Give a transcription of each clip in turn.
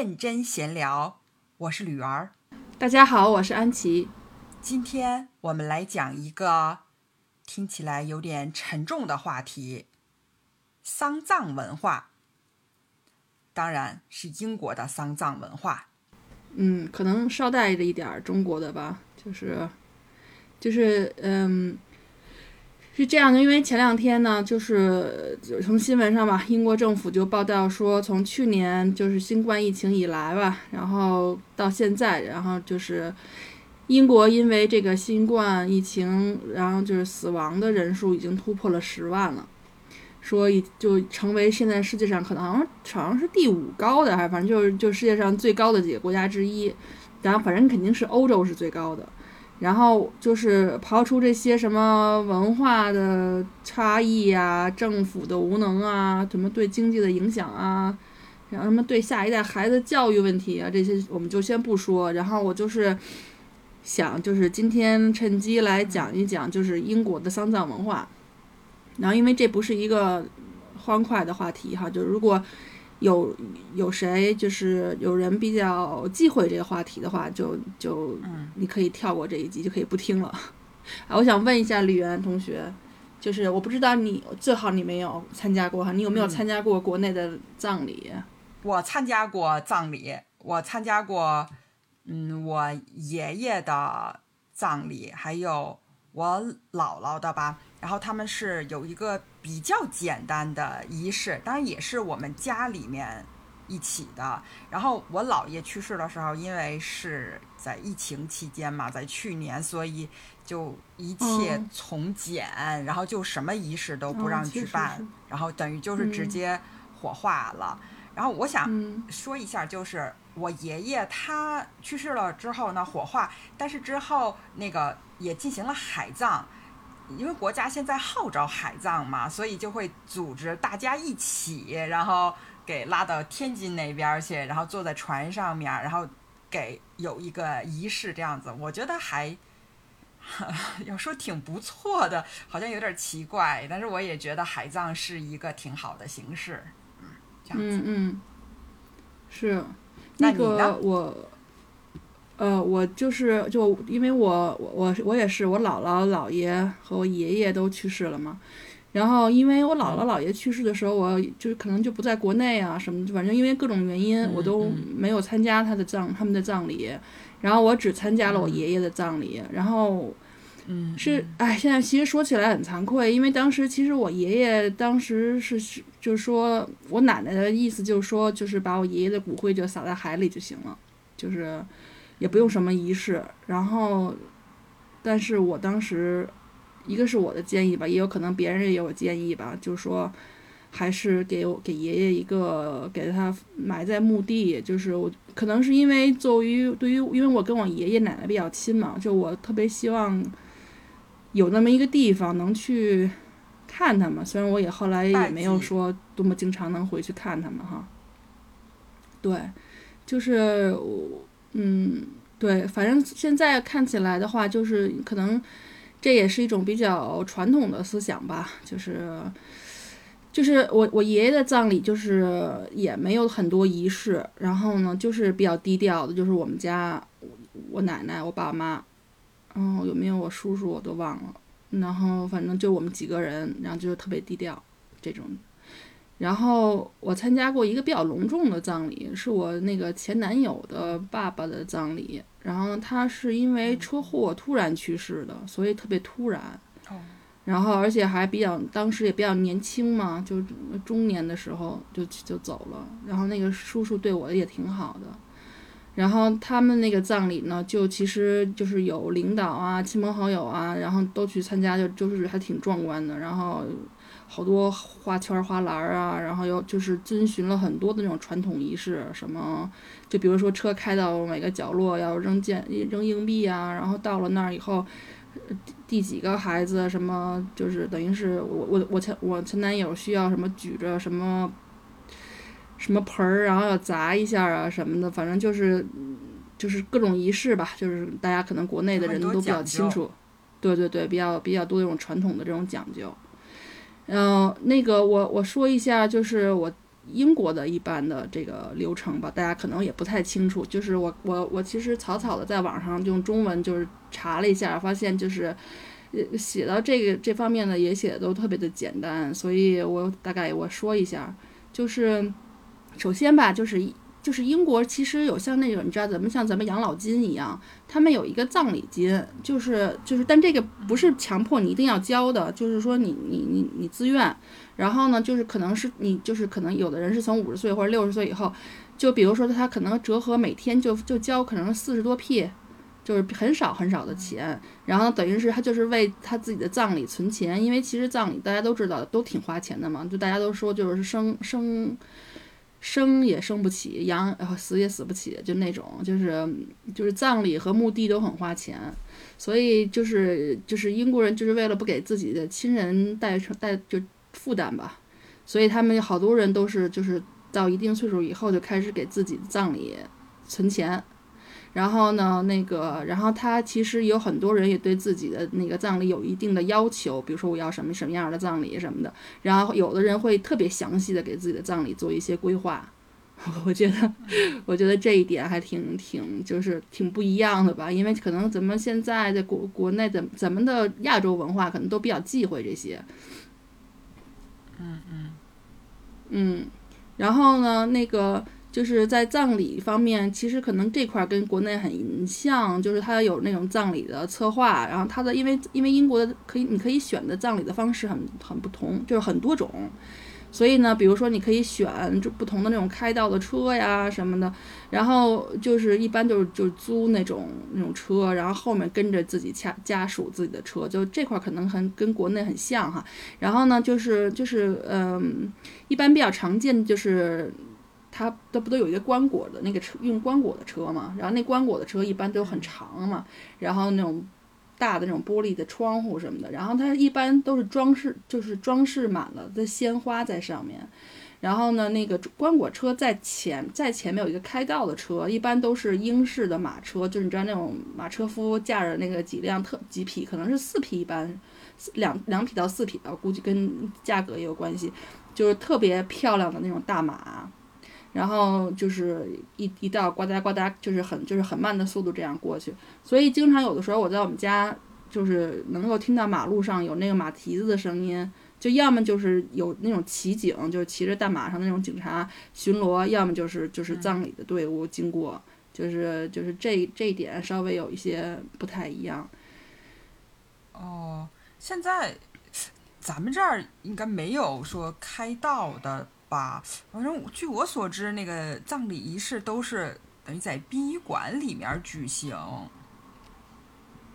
认真闲聊，我是吕儿。大家好，我是安琪。今天我们来讲一个听起来有点沉重的话题——丧葬文化。当然是英国的丧葬文化。嗯，可能捎带着一点中国的吧，就是，就是，嗯。是这样的，因为前两天呢，就是从新闻上吧，英国政府就报道说，从去年就是新冠疫情以来吧，然后到现在，然后就是英国因为这个新冠疫情，然后就是死亡的人数已经突破了十万了，说已就成为现在世界上可能好像是第五高的，还反正就是就世界上最高的几个国家之一，然后反正肯定是欧洲是最高的。然后就是刨出这些什么文化的差异呀、政府的无能啊、什么对经济的影响啊，然后什么对下一代孩子教育问题啊，这些我们就先不说。然后我就是想，就是今天趁机来讲一讲，就是英国的丧葬文化。然后因为这不是一个欢快的话题哈，就如果。有有谁就是有人比较忌讳这个话题的话，就就你可以跳过这一集，就可以不听了。啊，我想问一下李媛同学，就是我不知道你最好你没有参加过哈，你有没有参加过国内的葬礼？我参加过葬礼，我参加过，嗯，我爷爷的葬礼，还有我姥姥的吧。然后他们是有一个比较简单的仪式，当然也是我们家里面一起的。然后我姥爷去世的时候，因为是在疫情期间嘛，在去年，所以就一切从简，然后就什么仪式都不让举办，然后等于就是直接火化了。然后我想说一下，就是我爷爷他去世了之后呢，火化，但是之后那个也进行了海葬。因为国家现在号召海葬嘛，所以就会组织大家一起，然后给拉到天津那边去，然后坐在船上面，然后给有一个仪式这样子。我觉得还 要说挺不错的，好像有点奇怪，但是我也觉得海葬是一个挺好的形式。嗯，这样子。嗯嗯，是。那个我。呃，我就是就因为我我我我也是我姥姥姥爷和我爷爷都去世了嘛，然后因为我姥姥姥爷去世的时候，我就可能就不在国内啊什么，反正因为各种原因，我都没有参加他的葬他们的葬礼，然后我只参加了我爷爷的葬礼，然后，嗯，是哎，现在其实说起来很惭愧，因为当时其实我爷爷当时是就是说我奶奶的意思就是说就是把我爷爷的骨灰就撒在海里就行了，就是。也不用什么仪式，然后，但是我当时，一个是我的建议吧，也有可能别人也有建议吧，就是说，还是给我给爷爷一个给他埋在墓地，就是我可能是因为作为对于因为我跟我爷爷奶奶比较亲嘛，就我特别希望有那么一个地方能去看他们，虽然我也后来也没有说多么经常能回去看他们哈，对，就是我。嗯，对，反正现在看起来的话，就是可能这也是一种比较传统的思想吧，就是就是我我爷爷的葬礼就是也没有很多仪式，然后呢就是比较低调的，就是我们家我奶奶、我爸妈，然后有没有我叔叔我都忘了，然后反正就我们几个人，然后就是特别低调这种。然后我参加过一个比较隆重的葬礼，是我那个前男友的爸爸的葬礼。然后他是因为车祸突然去世的，所以特别突然。然后而且还比较，当时也比较年轻嘛，就中年的时候就就走了。然后那个叔叔对我也挺好的。然后他们那个葬礼呢，就其实就是有领导啊、亲朋好友啊，然后都去参加，就就是还挺壮观的。然后。好多花圈花篮啊，然后又就是遵循了很多的那种传统仪式，什么就比如说车开到每个角落要扔件扔硬币啊，然后到了那儿以后，第几个孩子什么就是等于是我我我前我前男友需要什么举着什么什么盆儿，然后要砸一下啊什么的，反正就是就是各种仪式吧，就是大家可能国内的人都比较清楚，对对对，比较比较多这种传统的这种讲究。嗯，那个我我说一下，就是我英国的一般的这个流程吧，大家可能也不太清楚。就是我我我其实草草的在网上用中文就是查了一下，发现就是呃写到这个这方面呢也写的都特别的简单，所以我大概我说一下，就是首先吧，就是就是英国其实有像那种你知道咱们像咱们养老金一样，他们有一个葬礼金，就是就是但这个不是强迫你一定要交的，就是说你你你你自愿。然后呢，就是可能是你，就是可能有的人是从五十岁或者六十岁以后，就比如说他可能折合每天就就交可能四十多 p，就是很少很少的钱。然后等于是他就是为他自己的葬礼存钱，因为其实葬礼大家都知道都挺花钱的嘛，就大家都说就是生生生也生不起，养死也死不起，就那种就是就是葬礼和墓地都很花钱，所以就是就是英国人就是为了不给自己的亲人带成带就。负担吧，所以他们好多人都是就是到一定岁数以后就开始给自己的葬礼存钱，然后呢，那个，然后他其实有很多人也对自己的那个葬礼有一定的要求，比如说我要什么什么样的葬礼什么的，然后有的人会特别详细的给自己的葬礼做一些规划，我觉得，我觉得这一点还挺挺就是挺不一样的吧，因为可能咱们现在在国国内的咱们的亚洲文化可能都比较忌讳这些。嗯嗯。嗯，然后呢，那个就是在葬礼方面，其实可能这块跟国内很像，就是它有那种葬礼的策划，然后它的因为因为英国的可以你可以选的葬礼的方式很很不同，就是很多种。所以呢，比如说你可以选就不同的那种开道的车呀什么的，然后就是一般就是就是租那种那种车，然后后面跟着自己家家属自己的车，就这块可能很跟国内很像哈。然后呢，就是就是嗯，一般比较常见就是它都不都有一个棺椁的那个车用棺椁的车嘛，然后那棺椁的车一般都很长嘛，然后那种。大的那种玻璃的窗户什么的，然后它一般都是装饰，就是装饰满了的鲜花在上面。然后呢，那个棺椁车在前，在前面有一个开道的车，一般都是英式的马车，就是你知道那种马车夫驾着那个几辆特几匹，可能是四匹，一般两两匹到四匹吧，估计跟价格也有关系，就是特别漂亮的那种大马。然后就是一一道呱嗒呱嗒，就是很就是很慢的速度这样过去，所以经常有的时候我在我们家就是能够听到马路上有那个马蹄子的声音，就要么就是有那种骑警，就是骑着大马上那种警察巡逻，要么就是就是葬礼的队伍经过，就是就是这这一点稍微有一些不太一样。哦，现在咱们这儿应该没有说开道的。吧，反正据我所知，那个葬礼仪式都是等于在殡仪馆里面举行。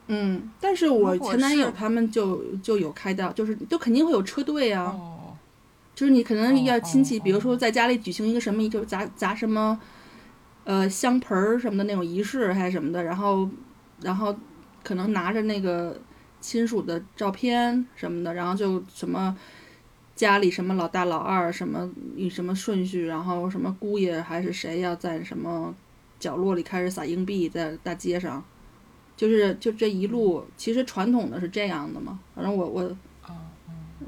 嗯，但是我前男友他们就就有开到，就是都肯定会有车队啊。哦。就是你可能要亲戚，比如说在家里举行一个什么，就砸砸什么，呃，香盆儿什么的那种仪式还是什么的，然后然后可能拿着那个亲属的照片什么的，然后就什么。家里什么老大老二什么以什么顺序，然后什么姑爷还是谁要在什么角落里开始撒硬币，在大街上，就是就这一路，其实传统的是这样的嘛。反正我我，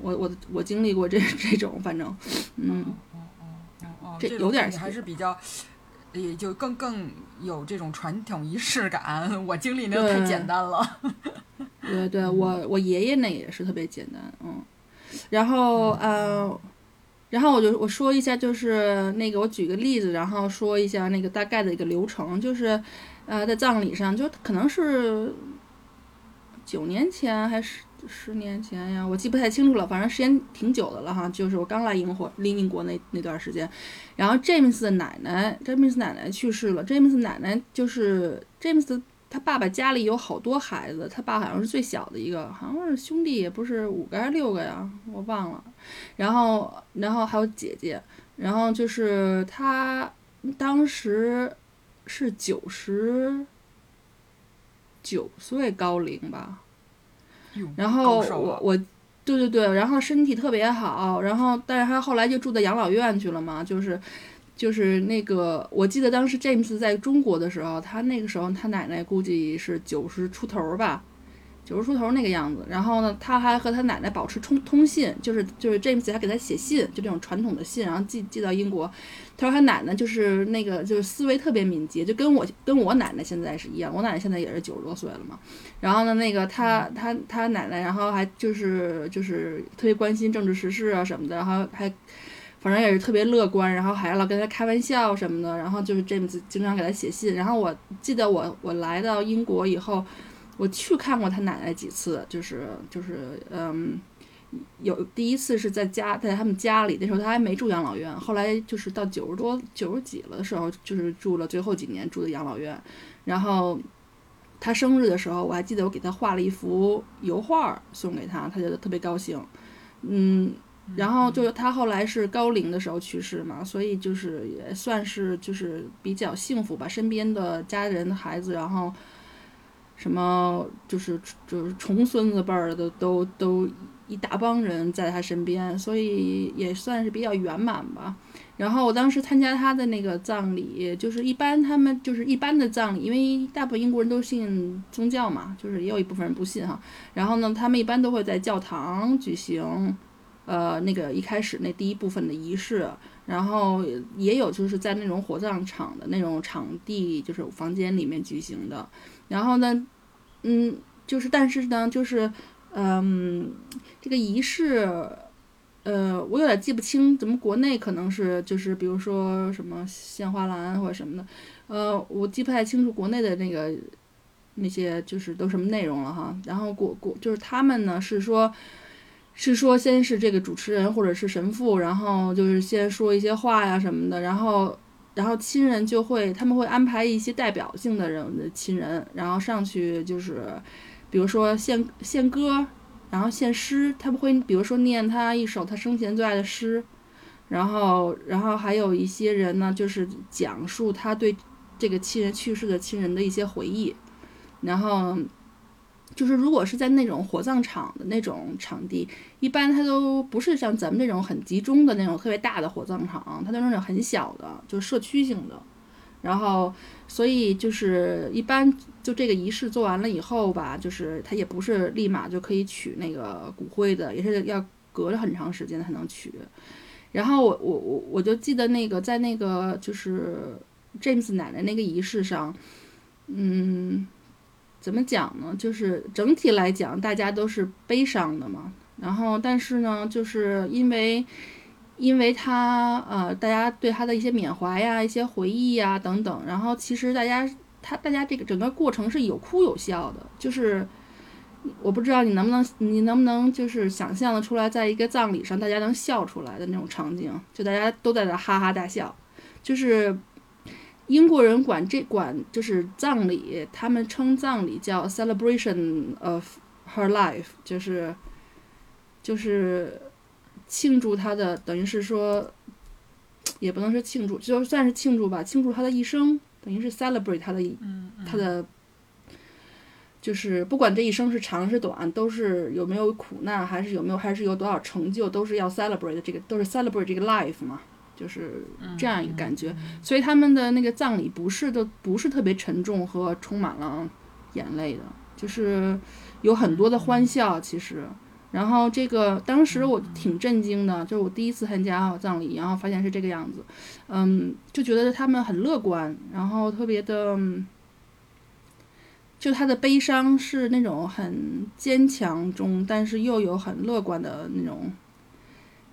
我我我经历过这 这种，反正，嗯，这有点还是比较，也就更更有这种传统仪式感。我经历那太简单了。对对，我我爷爷那也是特别简单，嗯。然后，呃，然后我就我说一下，就是那个我举个例子，然后说一下那个大概的一个流程，就是，呃，在葬礼上，就可能是九年前还是十年前呀，我记不太清楚了，反正时间挺久的了哈。就是我刚来英国，离英国那那段时间，然后詹姆斯的奶奶，詹姆斯奶奶去世了，詹姆斯奶奶就是詹姆斯。他爸爸家里有好多孩子，他爸好像是最小的一个，好像是兄弟也不是五个还是六个呀，我忘了。然后，然后还有姐姐，然后就是他当时是九十九岁高龄吧。然后我我，对对对，然后身体特别好，然后但是他后来就住在养老院去了嘛，就是。就是那个，我记得当时 James 在中国的时候，他那个时候他奶奶估计是九十出头吧，九十出头那个样子。然后呢，他还和他奶奶保持通通信，就是就是 James 还给他写信，就这种传统的信，然后寄寄到英国。他说他奶奶就是那个就是思维特别敏捷，就跟我跟我奶奶现在是一样。我奶奶现在也是九十多岁了嘛。然后呢，那个他他他奶奶，然后还就是就是特别关心政治时事啊什么的，然后还。反正也是特别乐观，然后还老跟他开玩笑什么的，然后就是 James 经常给他写信。然后我记得我我来到英国以后，我去看过他奶奶几次，就是就是嗯，有第一次是在家在他们家里，那时候他还没住养老院，后来就是到九十多九十几了的时候，就是住了最后几年住的养老院。然后他生日的时候，我还记得我给他画了一幅油画送给他，他觉得特别高兴，嗯。然后就是他后来是高龄的时候去世嘛，所以就是也算是就是比较幸福吧，身边的家人孩子，然后什么就是就是重孙子辈儿的都都一大帮人在他身边，所以也算是比较圆满吧。然后我当时参加他的那个葬礼，就是一般他们就是一般的葬礼，因为大部分英国人都信宗教嘛，就是也有一部分人不信哈。然后呢，他们一般都会在教堂举行。呃，那个一开始那第一部分的仪式，然后也有就是在那种火葬场的那种场地，就是房间里面举行的。然后呢，嗯，就是但是呢，就是嗯，这个仪式，呃，我有点记不清，怎么国内可能是就是比如说什么献花篮或者什么的，呃，我记不太清楚国内的那个那些就是都什么内容了哈。然后国国就是他们呢是说。是说，先是这个主持人或者是神父，然后就是先说一些话呀什么的，然后，然后亲人就会，他们会安排一些代表性的人的亲人，然后上去就是，比如说献献歌，然后献诗，他们会比如说念他一首他生前最爱的诗，然后，然后还有一些人呢，就是讲述他对这个亲人去世的亲人的一些回忆，然后。就是如果是在那种火葬场的那种场地，一般它都不是像咱们这种很集中的那种特别大的火葬场，它都是那种很小的，就社区性的。然后，所以就是一般就这个仪式做完了以后吧，就是它也不是立马就可以取那个骨灰的，也是要隔着很长时间才能取。然后我我我我就记得那个在那个就是 James 奶奶那个仪式上，嗯。怎么讲呢？就是整体来讲，大家都是悲伤的嘛。然后，但是呢，就是因为，因为他呃，大家对他的一些缅怀呀、一些回忆呀等等。然后，其实大家他大家这个整个过程是有哭有笑的。就是我不知道你能不能，你能不能就是想象的出来，在一个葬礼上，大家能笑出来的那种场景，就大家都在那哈哈大笑，就是。英国人管这管就是葬礼，他们称葬礼叫 celebration of her life，就是就是庆祝她的，等于是说，也不能说庆祝，就算是庆祝吧，庆祝她的一生，等于是 celebrate 她的她的，就是不管这一生是长是短，都是有没有苦难，还是有没有还是有多少成就，都是要 celebrate 这个，都是 celebrate 这个 life 嘛。就是这样一个感觉，所以他们的那个葬礼不是都不是特别沉重和充满了眼泪的，就是有很多的欢笑。其实，然后这个当时我挺震惊的，就是我第一次参加葬礼，然后发现是这个样子，嗯，就觉得他们很乐观，然后特别的，就他的悲伤是那种很坚强中，但是又有很乐观的那种。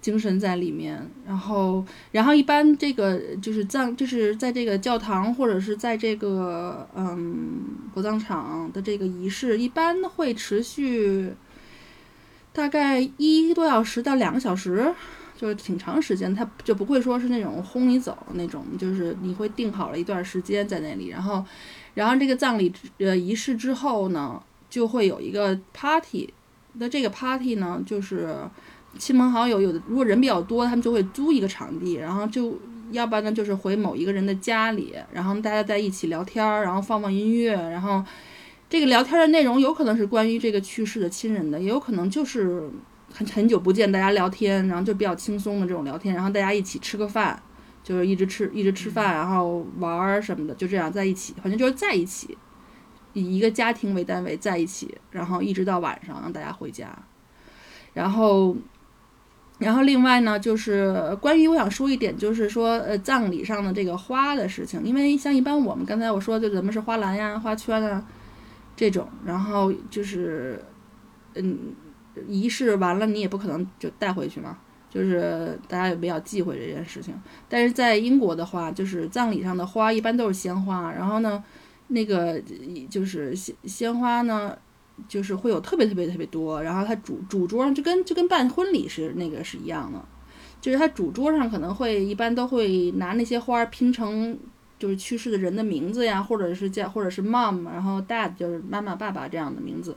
精神在里面，然后，然后一般这个就是葬，就是在这个教堂或者是在这个嗯火葬场的这个仪式，一般会持续大概一个多小时到两个小时，就是挺长时间，它就不会说是那种轰你走那种，就是你会定好了一段时间在那里，然后，然后这个葬礼呃仪式之后呢，就会有一个 party，那这个 party 呢就是。亲朋好友有的，如果人比较多，他们就会租一个场地，然后就要不然呢，就是回某一个人的家里，然后大家在一起聊天，然后放放音乐，然后这个聊天的内容有可能是关于这个去世的亲人的，也有可能就是很很久不见，大家聊天，然后就比较轻松的这种聊天，然后大家一起吃个饭，就是一直吃一直吃饭，然后玩儿什么的，就这样在一起，反正就是在一起，以一个家庭为单位在一起，然后一直到晚上让大家回家。然后，然后另外呢，就是关于我想说一点，就是说呃葬礼上的这个花的事情，因为像一般我们刚才我说就咱们是花篮呀、花圈啊这种，然后就是嗯仪式完了你也不可能就带回去嘛。就是大家也比较忌讳这件事情，但是在英国的话，就是葬礼上的花一般都是鲜花，然后呢，那个就是鲜鲜花呢，就是会有特别特别特别多，然后它主主桌上就跟就跟办婚礼是那个是一样的，就是它主桌上可能会一般都会拿那些花拼成。就是去世的人的名字呀，或者是叫，或者是 mom，然后 dad 就是妈妈、爸爸这样的名字。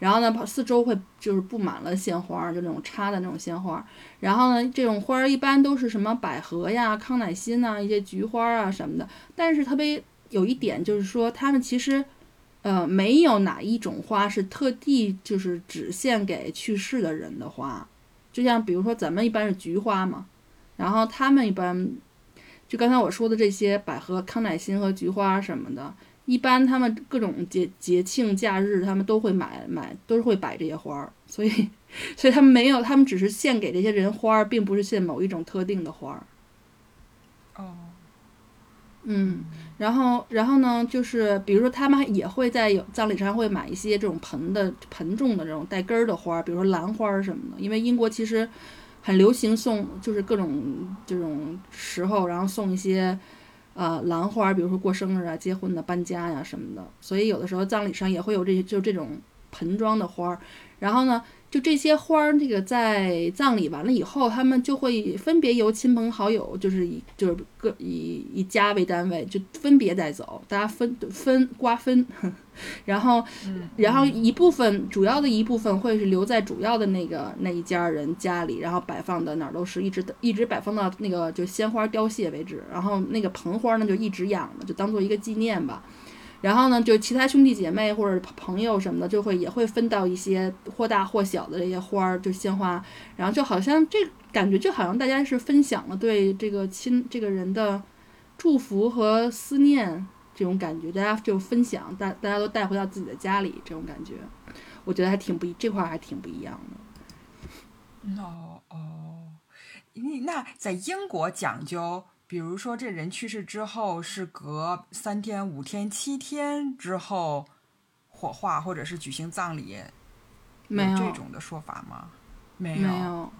然后呢，四周会就是布满了鲜花，就那种插的那种鲜花。然后呢，这种花儿一般都是什么百合呀、康乃馨呐、一些菊花啊什么的。但是特别有一点就是说，他们其实，呃，没有哪一种花是特地就是只献给去世的人的花。就像比如说咱们一般是菊花嘛，然后他们一般。就刚才我说的这些百合、康乃馨和菊花什么的，一般他们各种节节庆、假日，他们都会买买，都是会摆这些花儿。所以，所以他们没有，他们只是献给这些人花儿，并不是献某一种特定的花儿。哦，嗯，然后，然后呢，就是比如说，他们也会在有葬礼上会买一些这种盆的盆种的这种带根儿的花，比如说兰花什么的，因为英国其实。很流行送，就是各种这种时候，然后送一些，呃，兰花，比如说过生日啊、结婚的、搬家呀什么的。所以有的时候葬礼上也会有这些，就这种盆装的花。然后呢？就这些花儿，这个在葬礼完了以后，他们就会分别由亲朋好友，就是以就是各以以家为单位，就分别带走，大家分分瓜分，然后然后一部分主要的一部分会是留在主要的那个那一家人家里，然后摆放的哪儿都是一直一直摆放到那个就鲜花凋谢为止，然后那个盆花呢就一直养着，就当做一个纪念吧。然后呢，就其他兄弟姐妹或者朋友什么的，就会也会分到一些或大或小的这些花儿，就鲜花。然后就好像这感觉，就好像大家是分享了对这个亲这个人的祝福和思念这种感觉，大家就分享，大大家都带回到自己的家里这种感觉，我觉得还挺不一，这块还挺不一样的。哦哦，那在英国讲究。比如说，这人去世之后是隔三天、五天、七天之后火化，或者是举行葬礼，没有这种的说法吗？没有，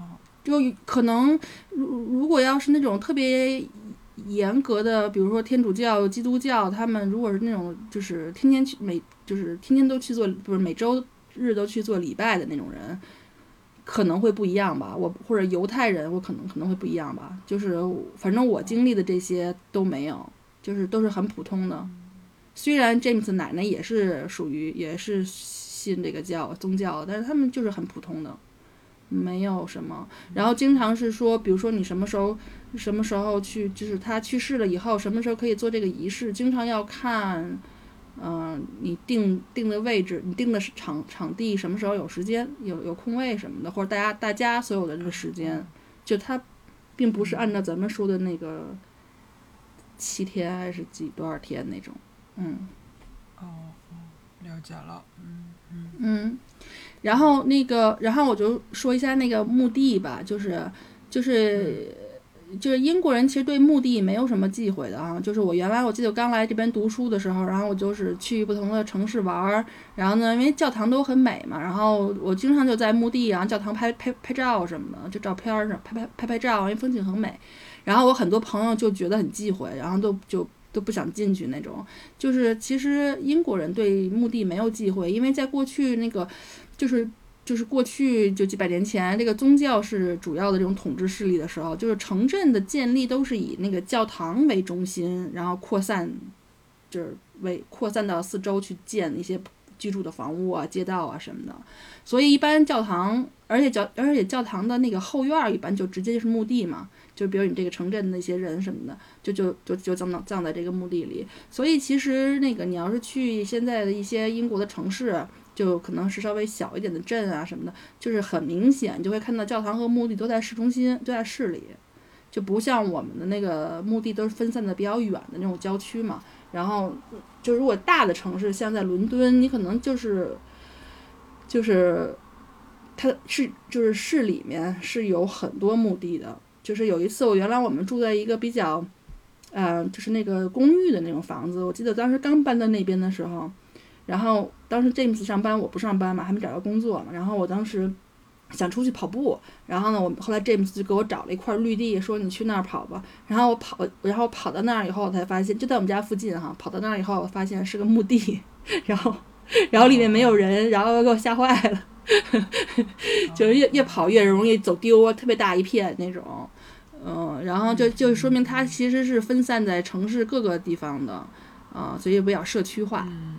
就可能如如果要是那种特别严格的，比如说天主教、基督教，他们如果是那种就是天天去每就是天天都去做，不是每周日都去做礼拜的那种人。可能会不一样吧，我或者犹太人，我可能可能会不一样吧。就是反正我经历的这些都没有，就是都是很普通的。虽然 James 奶奶也是属于也是信这个教宗教，但是他们就是很普通的，没有什么。然后经常是说，比如说你什么时候什么时候去，就是他去世了以后，什么时候可以做这个仪式，经常要看。嗯，你定定的位置，你定的是场场地，什么时候有时间，有有空位什么的，或者大家大家所有的这个时间，就它，并不是按照咱们说的那个七天还是几多少天那种，嗯。哦哦，了解了，嗯嗯嗯，然后那个，然后我就说一下那个墓地吧，就是就是。就是英国人其实对墓地没有什么忌讳的啊。就是我原来我记得刚来这边读书的时候，然后我就是去不同的城市玩儿，然后呢，因为教堂都很美嘛，然后我经常就在墓地啊、教堂拍拍拍照什么的，就照片儿上拍拍拍拍照，因为风景很美。然后我很多朋友就觉得很忌讳，然后都就都不想进去那种。就是其实英国人对墓地没有忌讳，因为在过去那个就是。就是过去就几百年前，这个宗教是主要的这种统治势力的时候，就是城镇的建立都是以那个教堂为中心，然后扩散，就是为扩散到四周去建一些居住的房屋啊、街道啊什么的。所以一般教堂，而且教而且教堂的那个后院一般就直接就是墓地嘛，就比如你这个城镇的那些人什么的，就就就就葬葬在这个墓地里。所以其实那个你要是去现在的一些英国的城市。就可能是稍微小一点的镇啊什么的，就是很明显就会看到教堂和墓地都在市中心，都在市里，就不像我们的那个墓地都是分散的比较远的那种郊区嘛。然后就如果大的城市，像在伦敦，你可能就是就是它是就是市里面是有很多墓地的。就是有一次，我原来我们住在一个比较，呃，就是那个公寓的那种房子。我记得当时刚搬到那边的时候，然后当时 James 上班，我不上班嘛，还没找到工作嘛。然后我当时想出去跑步，然后呢，我后来 James 就给我找了一块绿地，说你去那儿跑吧。然后我跑，然后跑到那儿以后，我才发现就在我们家附近哈。跑到那儿以后，我发现是个墓地，然后然后里面没有人，然后给我吓坏了，就是越越跑越容易走丢，特别大一片那种。嗯，然后就就说明它其实是分散在城市各个地方的，啊，所以比较社区化。嗯，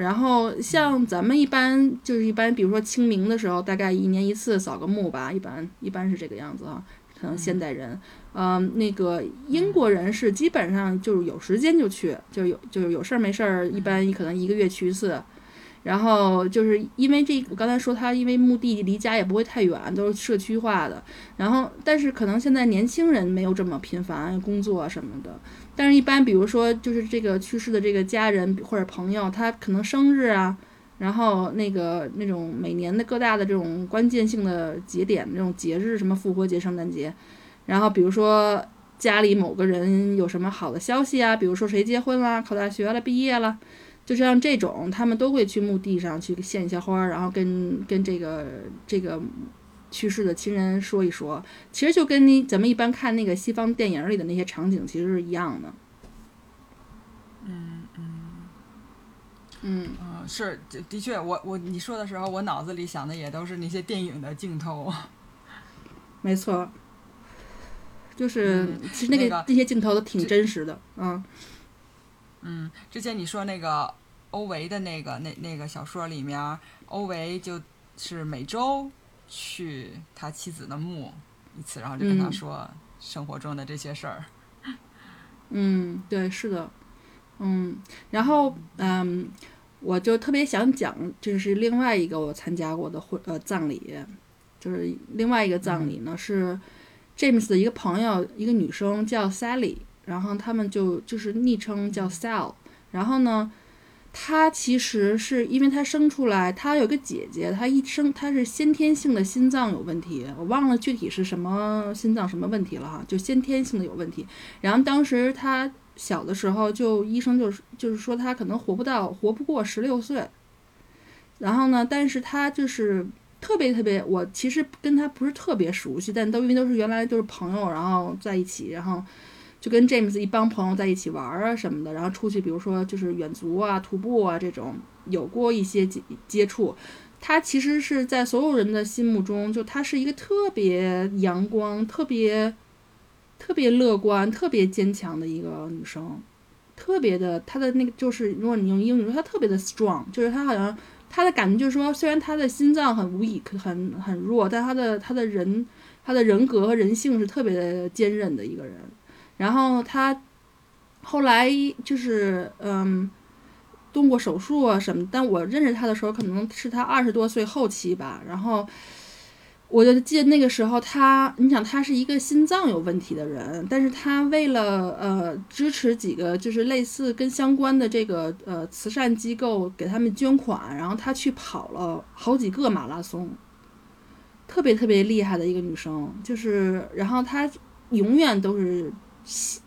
然后像咱们一般就是一般，比如说清明的时候，大概一年一次扫个墓吧，一般一般是这个样子啊。可能现代人，嗯，那个英国人是基本上就是有时间就去，就有就是有事儿没事儿，一般可能一个月去一次。然后就是因为这，我刚才说他因为墓地离家也不会太远，都是社区化的。然后，但是可能现在年轻人没有这么频繁工作什么的。但是，一般比如说就是这个去世的这个家人或者朋友，他可能生日啊，然后那个那种每年的各大的这种关键性的节点那种节日，什么复活节、圣诞节，然后比如说家里某个人有什么好的消息啊，比如说谁结婚了、考大学了、毕业了。就像这种，他们都会去墓地上去献一下花，然后跟跟这个这个去世的亲人说一说。其实就跟你咱们一般看那个西方电影里的那些场景其实是一样的。嗯嗯嗯嗯，是的，的确，我我你说的时候，我脑子里想的也都是那些电影的镜头。没错，就是其实那个那些镜头都挺真实的，嗯。嗯，之前你说那个欧维的那个那那个小说里面，欧维就是每周去他妻子的墓一次，然后就跟他说生活中的这些事儿。嗯，对，是的，嗯，然后嗯，我就特别想讲，就是另外一个我参加过的婚呃葬礼，就是另外一个葬礼呢是 James 的一个朋友，一个女生叫 Sally。然后他们就就是昵称叫 Sal，然后呢，他其实是因为他生出来，他有个姐姐，他一生他是先天性的心脏有问题，我忘了具体是什么心脏什么问题了哈，就先天性的有问题。然后当时他小的时候，就医生就是就是说他可能活不到活不过十六岁。然后呢，但是他就是特别特别，我其实跟他不是特别熟悉，但都因为都是原来都是朋友，然后在一起，然后。就跟 James 一帮朋友在一起玩啊什么的，然后出去，比如说就是远足啊、徒步啊这种，有过一些接接触。他其实是在所有人的心目中，就他是一个特别阳光、特别特别乐观、特别坚强的一个女生，特别的，她的那个就是，如果你用英语说，她特别的 strong，就是她好像她的感觉就是说，虽然她的心脏很无以很很弱，但她的她的人她的人格和人性是特别的坚韧的一个人。然后他后来就是嗯动过手术啊什么，但我认识他的时候可能是他二十多岁后期吧。然后我就记得那个时候他，你想他是一个心脏有问题的人，但是他为了呃支持几个就是类似跟相关的这个呃慈善机构给他们捐款，然后他去跑了好几个马拉松，特别特别厉害的一个女生。就是然后她永远都是。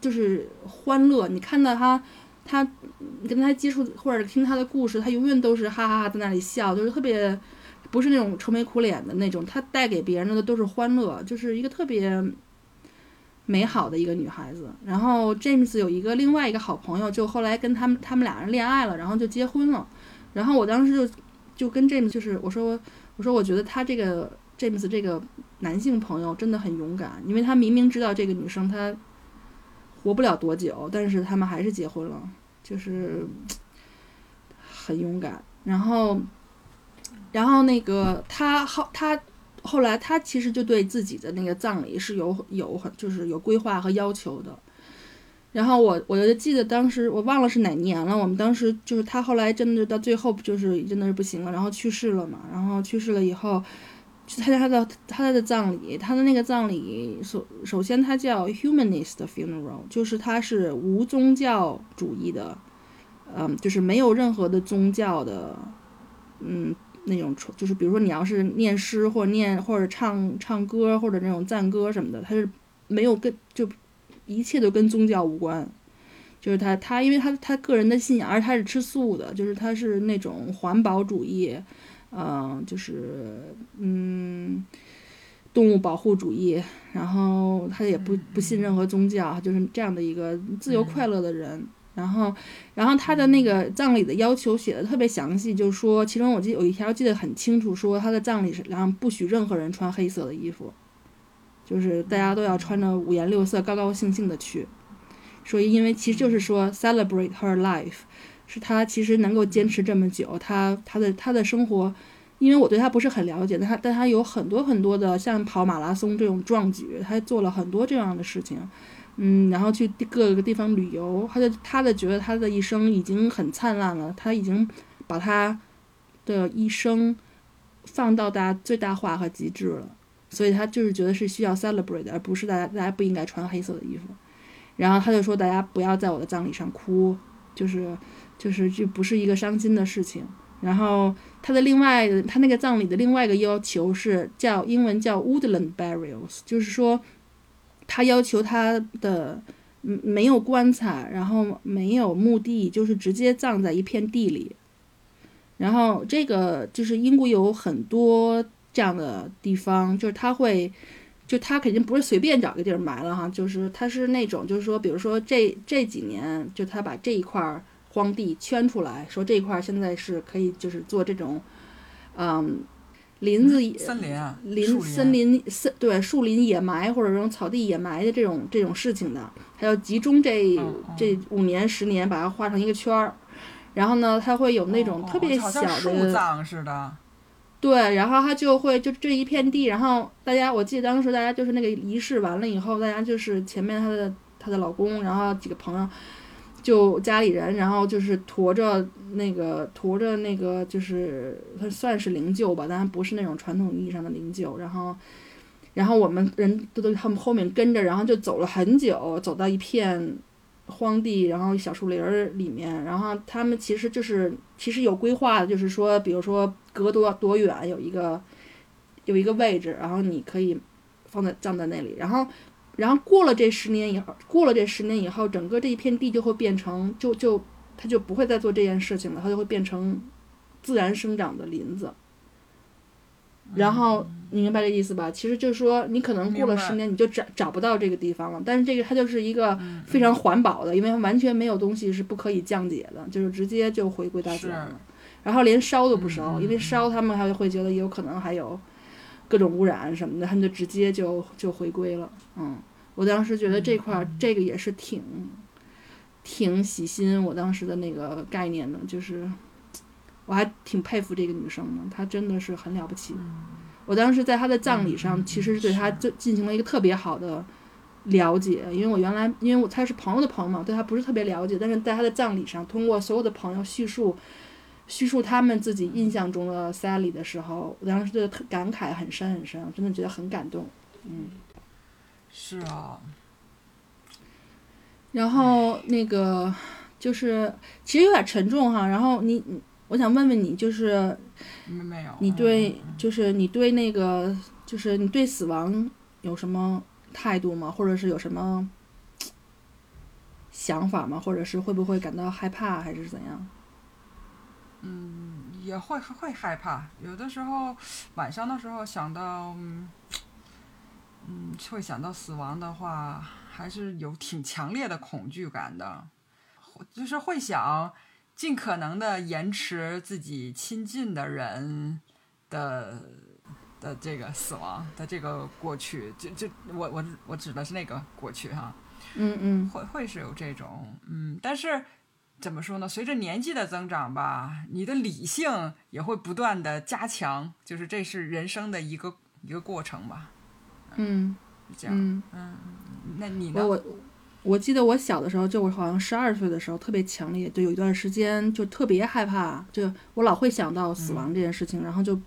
就是欢乐，你看到他，他跟他接触或者听他的故事，他永远都是哈哈哈在那里笑，就是特别不是那种愁眉苦脸的那种，他带给别人的都是欢乐，就是一个特别美好的一个女孩子。然后 James 有一个另外一个好朋友，就后来跟他们他们俩人恋爱了，然后就结婚了。然后我当时就就跟 James 就是我说我说我觉得他这个 James 这个男性朋友真的很勇敢，因为他明明知道这个女生她。活不了多久，但是他们还是结婚了，就是很勇敢。然后，然后那个他后他后来他其实就对自己的那个葬礼是有有很就是有规划和要求的。然后我我就记得当时我忘了是哪年了，我们当时就是他后来真的到最后就是真的是不行了，然后去世了嘛。然后去世了以后。去参加他的他的葬礼，他的那个葬礼首首先他叫 humanist funeral，就是他是无宗教主义的，嗯，就是没有任何的宗教的，嗯，那种，就是比如说你要是念诗或者念或者唱唱歌或者那种赞歌什么的，他是没有跟就一切都跟宗教无关。就是他他因为他他个人的信仰，而他是吃素的，就是他是那种环保主义，嗯、就是嗯。动物保护主义，然后他也不不信任何宗教，就是这样的一个自由快乐的人。然后，然后他的那个葬礼的要求写的特别详细，就是说，其中我记有一条记得很清楚，说他的葬礼是，然后不许任何人穿黑色的衣服，就是大家都要穿着五颜六色，高高兴兴的去。所以，因为其实就是说 celebrate her life，是他其实能够坚持这么久，他他的他的生活。因为我对他不是很了解，但他但他有很多很多的像跑马拉松这种壮举，他做了很多这样的事情，嗯，然后去各个地方旅游，他就他的觉得他的一生已经很灿烂了，他已经把他的一生放到大最大化和极致了，所以他就是觉得是需要 celebrate，而不是大家大家不应该穿黑色的衣服，然后他就说大家不要在我的葬礼上哭，就是就是这不是一个伤心的事情。然后他的另外，他那个葬礼的另外一个要求是叫英文叫 woodland burials，就是说，他要求他的没有棺材，然后没有墓地，就是直接葬在一片地里。然后这个就是英国有很多这样的地方，就是他会，就他肯定不是随便找个地儿埋了哈，就是他是那种，就是说，比如说这这几年，就他把这一块儿。荒地圈出来说这一块现在是可以就是做这种，嗯，林子森林啊，林森林森对树林野埋或者这种草地野埋的这种这种事情的，他要集中这这五年十年把它画成一个圈儿，然后呢，他会有那种特别小的树葬似的，对，然后他就会就这一片地，然后大家我记得当时大家就是那个仪式完了以后，大家就是前面他的他的老公，然后几个朋友。就家里人，然后就是驮着那个驮着那个，就是他算是灵柩吧，但不是那种传统意义上的灵柩。然后，然后我们人都都他们后面跟着，然后就走了很久，走到一片荒地，然后小树林儿里面。然后他们其实就是其实有规划的，就是说，比如说隔多多远有一个有一个位置，然后你可以放在葬在那里，然后。然后过了这十年以后，过了这十年以后，整个这一片地就会变成，就就他就不会再做这件事情了，它就会变成自然生长的林子。然后你明白这意思吧？其实就是说，你可能过了十年，你就找找不到这个地方了。但是这个它就是一个非常环保的，因为完全没有东西是不可以降解的，就是直接就回归大自然了。然后连烧都不烧，因为烧他们还会觉得有可能还有。各种污染什么的，他们就直接就就回归了。嗯，我当时觉得这块儿这个也是挺挺喜新我当时的那个概念的，就是我还挺佩服这个女生的，她真的是很了不起。我当时在他的葬礼上，其实是对他就进行了一个特别好的了解，因为我原来因为我他是朋友的朋友嘛，对他不是特别了解，但是在他的葬礼上，通过所有的朋友叙述。叙述他们自己印象中的 Sally 的时候，我当时就感慨很深很深，真的觉得很感动。嗯，是啊。然后那个就是，其实有点沉重哈。然后你，我想问问你，就是没有，你对，就是你对那个，就是你对死亡有什么态度吗？或者是有什么 想法吗？或者是会不会感到害怕，还是怎样？嗯，也会会害怕，有的时候晚上的时候想到，嗯，会想到死亡的话，还是有挺强烈的恐惧感的，就是会想尽可能的延迟自己亲近的人的的这个死亡的这个过去，就就我我我指的是那个过去哈，嗯嗯，会会是有这种，嗯，但是。怎么说呢？随着年纪的增长吧，你的理性也会不断的加强，就是这是人生的一个一个过程吧。嗯，这样。嗯嗯，那你呢？我我记得我小的时候，就我好像十二岁的时候，特别强烈，就有一段时间就特别害怕，就我老会想到死亡这件事情，然后就。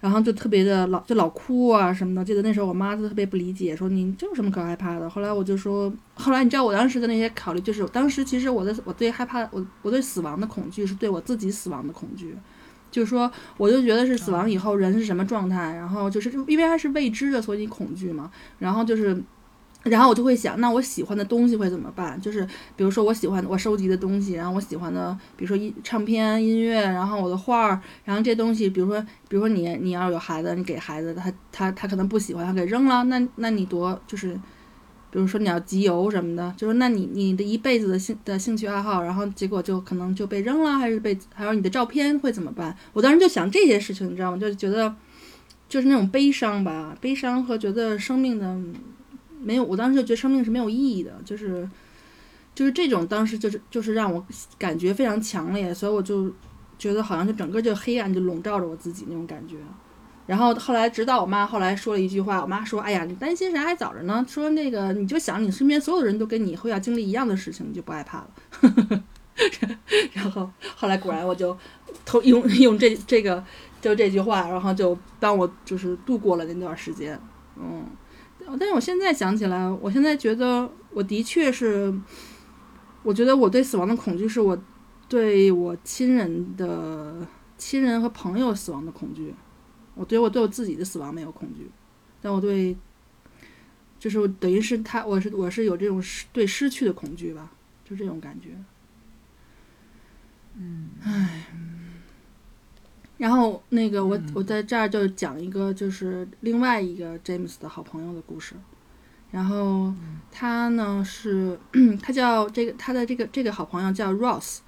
然后就特别的老就老哭啊什么的。记得那时候我妈就特别不理解，说你这有什么可害怕的？后来我就说，后来你知道我当时的那些考虑，就是当时其实我的我最害怕我我对死亡的恐惧是对我自己死亡的恐惧。就是说，我就觉得是死亡以后人是什么状态，然后就是因为它是未知的，所以你恐惧嘛。然后就是，然后我就会想，那我喜欢的东西会怎么办？就是比如说我喜欢我收集的东西，然后我喜欢的，比如说音唱片、音乐，然后我的画儿，然后这东西，比如说，比如说你你要有孩子，你给孩子，他他他可能不喜欢，他给扔了，那那你多就是。比如说你要集邮什么的，就是那你你的一辈子的兴的兴趣爱好，然后结果就可能就被扔了，还是被还有你的照片会怎么办？我当时就想这些事情，你知道吗？就觉得就是那种悲伤吧，悲伤和觉得生命的没有，我当时就觉得生命是没有意义的，就是就是这种当时就是就是让我感觉非常强烈，所以我就觉得好像就整个就黑暗就笼罩着我自己那种感觉。然后后来，直到我妈后来说了一句话，我妈说：“哎呀，你担心啥？还早着呢。说那个，你就想你身边所有的人都跟你以后要经历一样的事情，你就不害怕了。”然后后来果然，我就偷用用这这个就这句话，然后就当我就是度过了那段时间。嗯，但是我现在想起来，我现在觉得我的确是，我觉得我对死亡的恐惧是我对我亲人的亲人和朋友死亡的恐惧。我对我对我自己的死亡没有恐惧，但我对，就是等于是他，我是我是有这种失对失去的恐惧吧，就这种感觉。嗯，唉，然后那个我我在这儿就讲一个就是另外一个 James 的好朋友的故事，然后他呢是 他叫这个他的这个这个好朋友叫 Ross，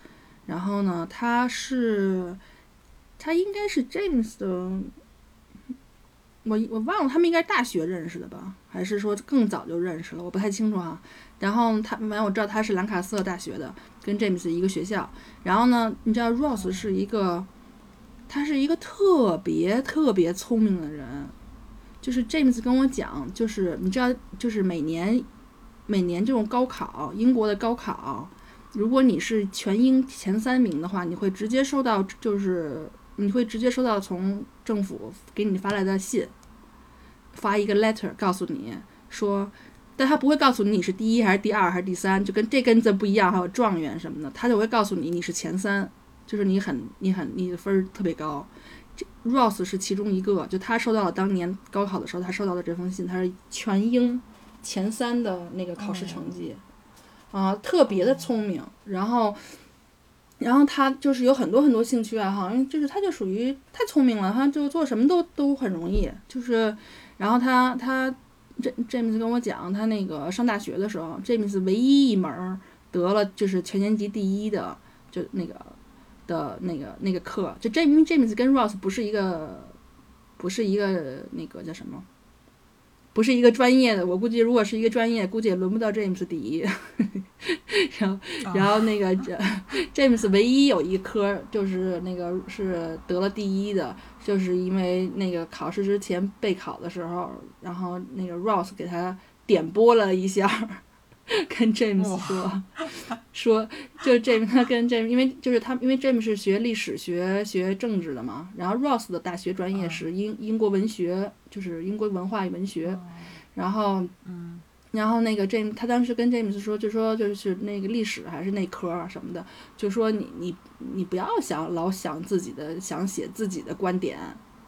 然后呢他是他应该是 James 的。我我忘了，他们应该大学认识的吧，还是说更早就认识了？我不太清楚啊。然后他，反正我知道他是兰卡斯特大学的，跟 James 一个学校。然后呢，你知道 Ross 是一个，他是一个特别特别聪明的人。就是 James 跟我讲，就是你知道，就是每年每年这种高考，英国的高考，如果你是全英前三名的话，你会直接收到，就是你会直接收到从政府给你发来的信。发一个 letter 告诉你说，但他不会告诉你你是第一还是第二还是第三，就跟这跟这不一样，还有状元什么的，他就会告诉你你是前三，就是你很你很你的分儿特别高。这 Ross 是其中一个，就他收到了当年高考的时候他收到的这封信，他是全英前三的那个考试成绩，啊，特别的聪明。然后，然后他就是有很多很多兴趣爱好，因为就是他就属于太聪明了，他就做什么都都很容易，就是。然后他他这 James 跟我讲，他那个上大学的时候，James 唯一一门得了就是全年级第一的，就那个的那个那个课，就 James James 跟 Ross 不是一个不是一个那个叫什么，不是一个专业的。我估计如果是一个专业，估计也轮不到 James 第一。然后然后那个 James 唯一有一科就是那个是得了第一的。就是因为那个考试之前备考的时候，然后那个 Ross 给他点拨了一下，跟 James 说说，就 James 他跟 James，因为就是他，因为 James 是学历史学、学政治的嘛，然后 Ross 的大学专业是英英国文学，就是英国文化与文学，然后嗯。然后那个 James，他当时跟 James 说，就说就是那个历史还是那科什么的，就说你你你不要想老想自己的，想写自己的观点。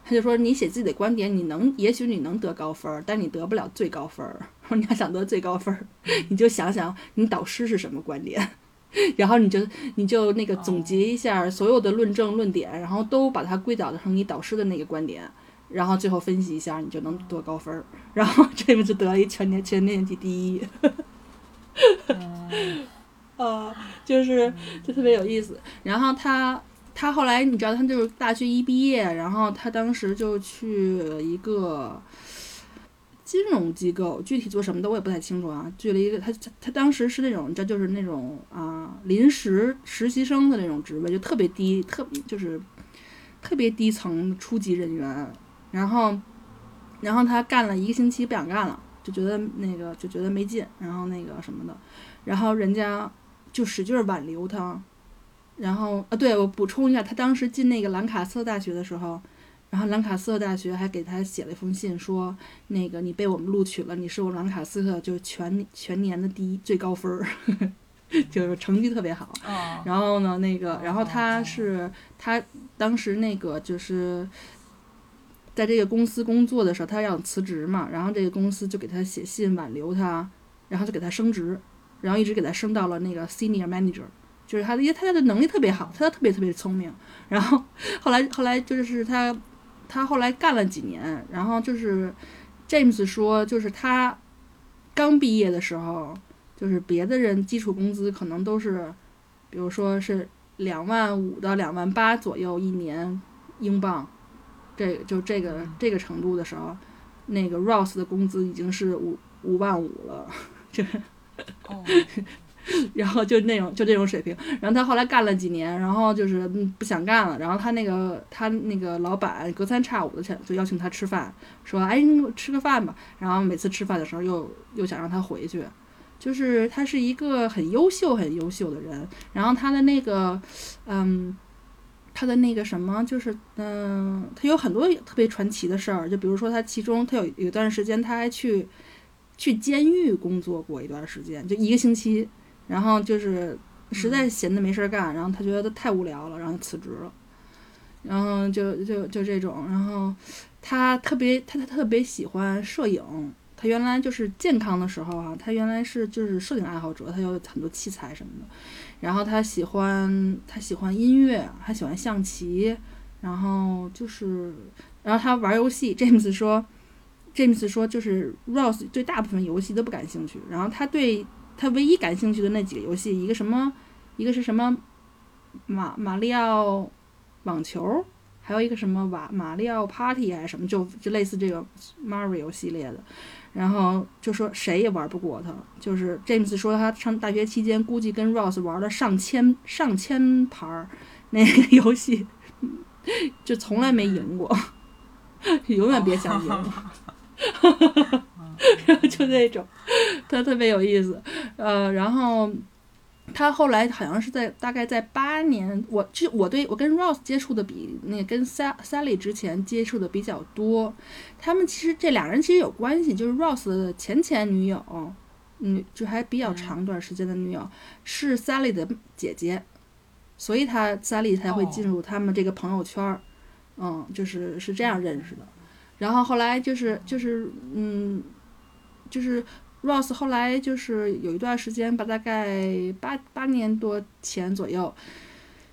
他就说你写自己的观点，你能也许你能得高分，但你得不了最高分儿。说你要想得最高分儿，你就想想你导师是什么观点，然后你就你就那个总结一下所有的论证论点，然后都把它归导成你导师的那个观点。然后最后分析一下，你就能得高分儿。然后这不就得了一全年全年级第一，啊，就是就特别有意思。然后他他后来你知道，他就是大学一毕业，然后他当时就去一个金融机构，具体做什么的我也不太清楚啊。去了一个他他他当时是那种这就是那种啊临时实习生的那种职位，就特别低，特就是特别低层初级人员。然后，然后他干了一个星期不想干了，就觉得那个就觉得没劲，然后那个什么的，然后人家就使劲挽留他，然后啊，对我补充一下，他当时进那个兰卡斯特大学的时候，然后兰卡斯特大学还给他写了一封信，说那个你被我们录取了，你是我们兰卡斯特就是全全年的第一最高分儿，就是成绩特别好。哦然后呢，那个，然后他哦是他当时那个就是在这个公司工作的时候，他要辞职嘛，然后这个公司就给他写信挽留他，然后就给他升职，然后一直给他升到了那个 senior manager，就是他的，因为他的能力特别好，他特别特别聪明，然后后来后来就是他他后来干了几年，然后就是 James 说，就是他刚毕业的时候，就是别的人基础工资可能都是。比如说是两万五到两万八左右一年英镑，这就这个这个程度的时候，那个 Ross 的工资已经是五五万五了，这哦，然后就那种就这种水平。然后他后来干了几年，然后就是不想干了，然后他那个他那个老板隔三差五的就邀请他吃饭，说哎你吃个饭吧。然后每次吃饭的时候又又想让他回去。就是他是一个很优秀、很优秀的人，然后他的那个，嗯，他的那个什么，就是嗯，他有很多特别传奇的事儿，就比如说他其中他有有段时间他还去去监狱工作过一段时间，就一个星期，然后就是实在闲的没事儿干，然后他觉得太无聊了，然后辞职了，然后就就就这种，然后他特别他他特别喜欢摄影。他原来就是健康的时候啊，他原来是就是摄影爱好者，他有很多器材什么的。然后他喜欢他喜欢音乐，还喜欢象棋，然后就是，然后他玩游戏。James 说，James 说就是 Rose 对大部分游戏都不感兴趣，然后他对他唯一感兴趣的那几个游戏，一个什么，一个是什么马马里奥网球，还有一个什么瓦马里奥 Party 还是什么，就就类似这个 Mario 系列的。然后就说谁也玩不过他，就是 James 说他上大学期间估计跟 Ross 玩了上千上千盘儿那个游戏，就从来没赢过，永远别想赢，就那种，他特别有意思，呃，然后。他后来好像是在大概在八年，我就我对我跟 Ross 接触的比那跟 Sally 之前接触的比较多。他们其实这俩人其实有关系，就是 Ross 的前前女友，嗯，就还比较长一段时间的女友、是 Sally 的姐姐，所以他 Sally 才会进入他们这个朋友圈儿，嗯，就是是这样认识的。然后后来就是就是嗯，就是。Ross 后来就是有一段时间吧，大概八八年多前左右，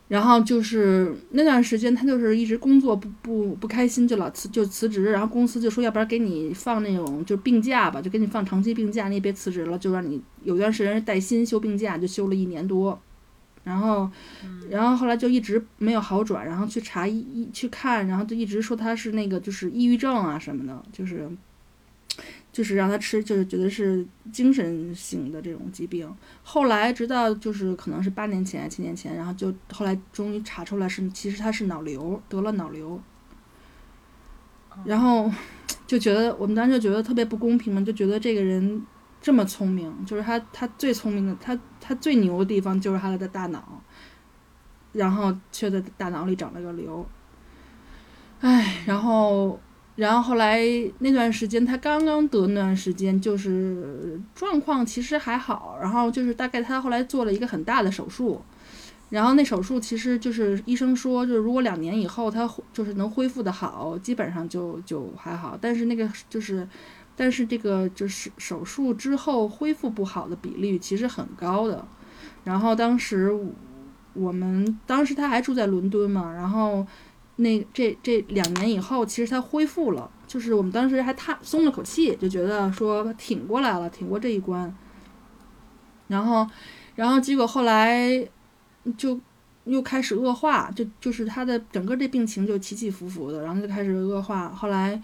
然后就是那段时间他就是一直工作不不不开心，就老辞就辞职，然后公司就说要不然给你放那种就病假吧，就给你放长期病假，你也别辞职了，就让你有段时间带薪休病假，就休了一年多，然后然后后来就一直没有好转，然后去查医医去看，然后就一直说他是那个就是抑郁症啊什么的，就是。就是让他吃，就是觉得是精神性的这种疾病。后来直到就是可能是八年前、七年前，然后就后来终于查出来是，其实他是脑瘤，得了脑瘤。然后就觉得我们当时就觉得特别不公平嘛，就觉得这个人这么聪明，就是他他最聪明的，他他最牛的地方就是他的大脑，然后却在大脑里长了个瘤。唉，然后。然后后来那段时间，他刚刚得那段时间，就是状况其实还好。然后就是大概他后来做了一个很大的手术，然后那手术其实就是医生说，就是如果两年以后他就是能恢复的好，基本上就就还好。但是那个就是，但是这个就是手术之后恢复不好的比例其实很高的。然后当时我们当时他还住在伦敦嘛，然后。那这这两年以后，其实他恢复了，就是我们当时还踏松了口气，就觉得说挺过来了，挺过这一关。然后，然后结果后来就又开始恶化，就就是他的整个这病情就起起伏伏的，然后就开始恶化。后来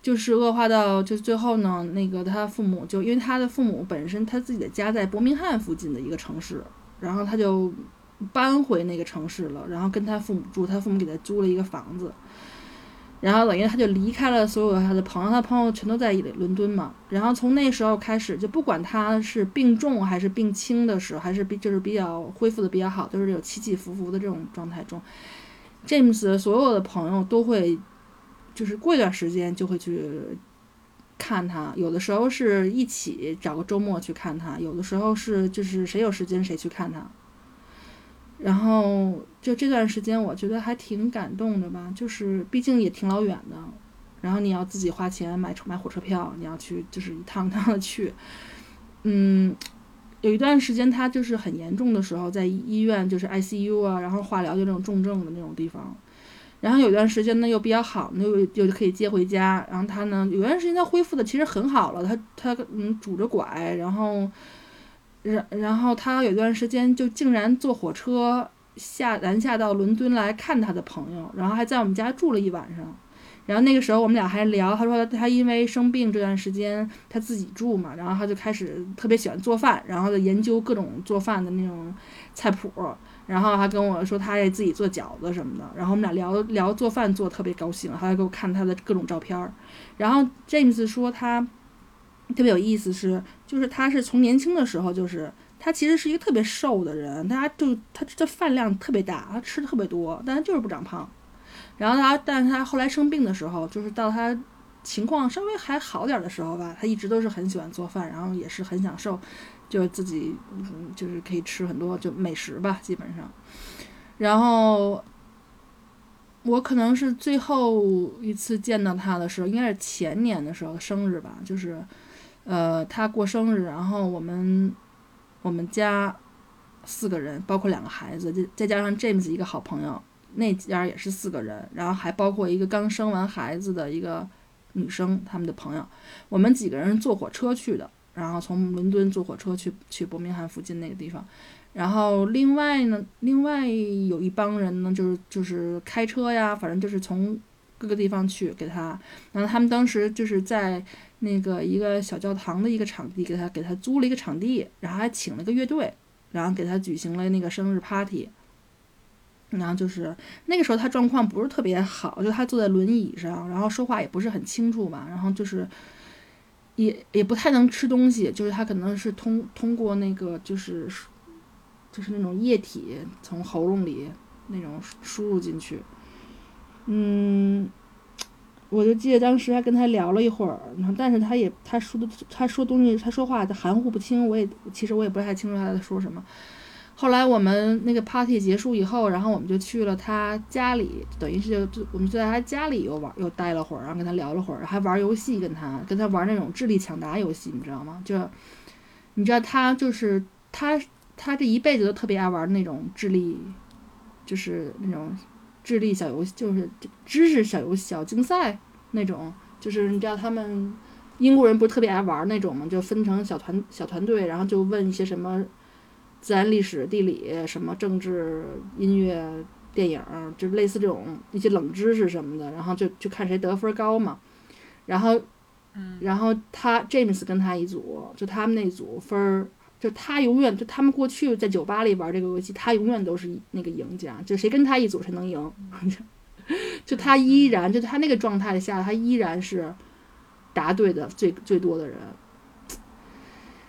就是恶化到就最后呢，那个他父母就因为他的父母本身他自己的家在伯明翰附近的一个城市，然后他就。搬回那个城市了，然后跟他父母住，他父母给他租了一个房子，然后等于他就离开了所有他的朋友，他朋友全都在伦敦嘛。然后从那时候开始，就不管他是病重还是病轻的时候，还是比就是比较恢复的比较好，就是有起起伏伏的这种状态中，James 所有的朋友都会就是过一段时间就会去看他，有的时候是一起找个周末去看他，有的时候是就是谁有时间谁去看他。然后就这段时间，我觉得还挺感动的吧，就是毕竟也挺老远的，然后你要自己花钱买买火车票，你要去就是一趟趟的去，嗯，有一段时间他就是很严重的时候，在医院就是 ICU 啊，然后化疗就那种重症的那种地方，然后有一段时间呢又比较好，又又可以接回家，然后他呢有段时间他恢复的其实很好了，他他嗯拄着拐，然后。然然后他有段时间就竟然坐火车下南下到伦敦来看他的朋友，然后还在我们家住了一晚上。然后那个时候我们俩还聊，他说他因为生病这段时间他自己住嘛，然后他就开始特别喜欢做饭，然后研究各种做饭的那种菜谱，然后还跟我说他也自己做饺子什么的。然后我们俩聊聊做饭做特别高兴，他还给我看他的各种照片。然后 James 说他。特别有意思是，就是他是从年轻的时候，就是他其实是一个特别瘦的人，他就他这饭量特别大，他吃的特别多，但他就是不长胖。然后他，但是他后来生病的时候，就是到他情况稍微还好点的时候吧，他一直都是很喜欢做饭，然后也是很享受，就是自己就是可以吃很多就美食吧，基本上。然后我可能是最后一次见到他的时候，应该是前年的时候生日吧，就是。呃，他过生日，然后我们我们家四个人，包括两个孩子，再再加上 James 一个好朋友，那家也是四个人，然后还包括一个刚生完孩子的一个女生，他们的朋友，我们几个人坐火车去的，然后从伦敦坐火车去去伯明翰附近那个地方，然后另外呢，另外有一帮人呢，就是就是开车呀，反正就是从各个地方去给他，然后他们当时就是在。那个一个小教堂的一个场地，给他给他租了一个场地，然后还请了个乐队，然后给他举行了那个生日 party。然后就是那个时候他状况不是特别好，就他坐在轮椅上，然后说话也不是很清楚嘛，然后就是也也不太能吃东西，就是他可能是通通过那个就是就是那种液体从喉咙里那种输入进去，嗯。我就记得当时还跟他聊了一会儿，然后但是他也他说的他说东西他说话他含糊不清，我也其实我也不太清楚他在说什么。后来我们那个 party 结束以后，然后我们就去了他家里，等于是就我们就在他家里又玩又待了会儿，然后跟他聊了会儿，还玩游戏跟他跟他玩那种智力抢答游戏，你知道吗？就你知道他就是他他这一辈子都特别爱玩那种智力，就是那种。智力小游戏就是知识小游小竞赛那种，就是你知道他们英国人不是特别爱玩那种嘛，就分成小团小团队，然后就问一些什么自然、历史、地理、什么政治、音乐、电影，就类似这种一些冷知识什么的，然后就就看谁得分高嘛。然后，然后他 James 跟他一组，就他们那组分儿。就他永远就他们过去在酒吧里玩这个游戏，他永远都是那个赢家，就谁跟他一组谁能赢。就他依然就他那个状态下，他依然是答对的最最多的人。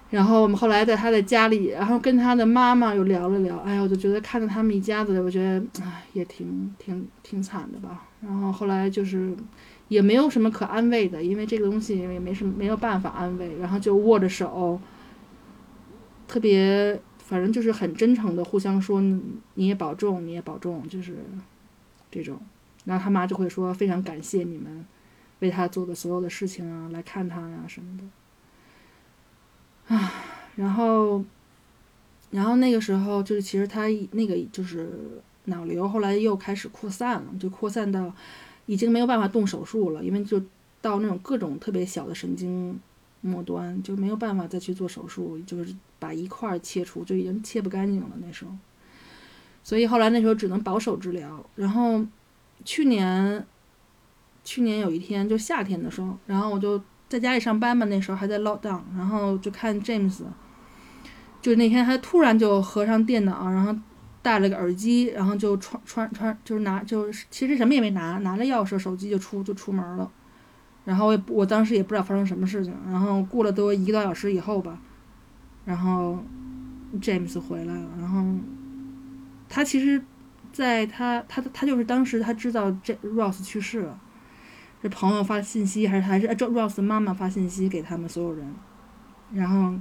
然后我们后来在他的家里，然后跟他的妈妈又聊了聊，哎呀，我就觉得看着他们一家子，我觉得哎也挺挺挺惨的吧。然后后来就是也没有什么可安慰的，因为这个东西也没什么没有办法安慰，然后就握着手。特别，反正就是很真诚的互相说，你也保重，你也保重，就是这种。然后他妈就会说，非常感谢你们为他做的所有的事情啊，来看他呀什么的。啊，然后，然后那个时候就是，其实他那个就是脑瘤，后来又开始扩散了，就扩散到已经没有办法动手术了，因为就到那种各种特别小的神经。末端就没有办法再去做手术，就是把一块切除，就已经切不干净了那时候。所以后来那时候只能保守治疗。然后去年，去年有一天就夏天的时候，然后我就在家里上班嘛，那时候还在 lock down，然后就看 James，就那天他突然就合上电脑，然后戴了个耳机，然后就穿穿穿，就是拿就是其实什么也没拿，拿着钥匙手机就出就出门了。然后我我当时也不知道发生什么事情，然后过了都一个多小时以后吧，然后 James 回来了，然后他其实，在他他他就是当时他知道这 Ross 去世了，是朋友发信息，还是还是 Ross 的妈妈发信息给他们所有人，然后。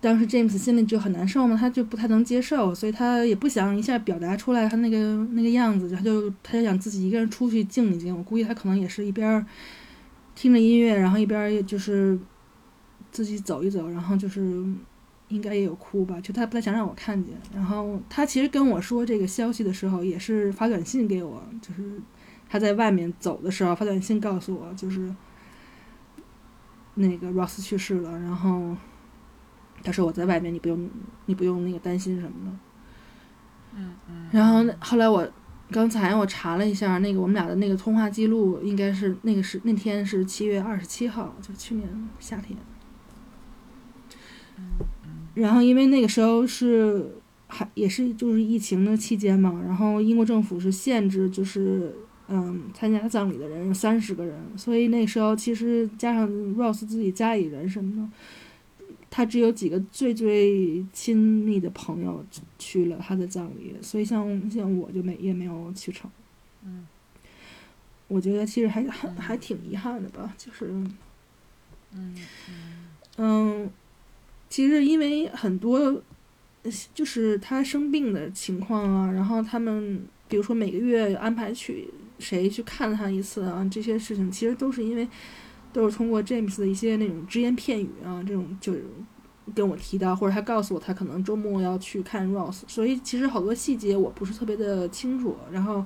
当时 James 心里就很难受嘛，他就不太能接受，所以他也不想一下表达出来他那个那个样子，他就他就想自己一个人出去静一静。我估计他可能也是一边听着音乐，然后一边就是自己走一走，然后就是应该也有哭吧，就他不太想让我看见。然后他其实跟我说这个消息的时候，也是发短信给我，就是他在外面走的时候发短信告诉我，就是那个 Ross 去世了，然后。他说我在外面，你不用，你不用那个担心什么的。嗯嗯。然后后来我刚才我查了一下，那个我们俩的那个通话记录，应该是那个是那天是七月二十七号，就去年夏天。然后因为那个时候是还也是就是疫情的期间嘛，然后英国政府是限制就是嗯参加葬礼的人三十个人，所以那时候其实加上 Rose 自己家里人什么的。他只有几个最最亲密的朋友去了他的葬礼，所以像像我就没也没有去成。嗯，我觉得其实还还还挺遗憾的吧，就是，嗯嗯，其实因为很多就是他生病的情况啊，然后他们比如说每个月安排去谁去看他一次啊，这些事情其实都是因为。都是通过 James 的一些那种只言片语啊，这种就跟我提到，或者他告诉我他可能周末要去看 Ross，所以其实好多细节我不是特别的清楚。然后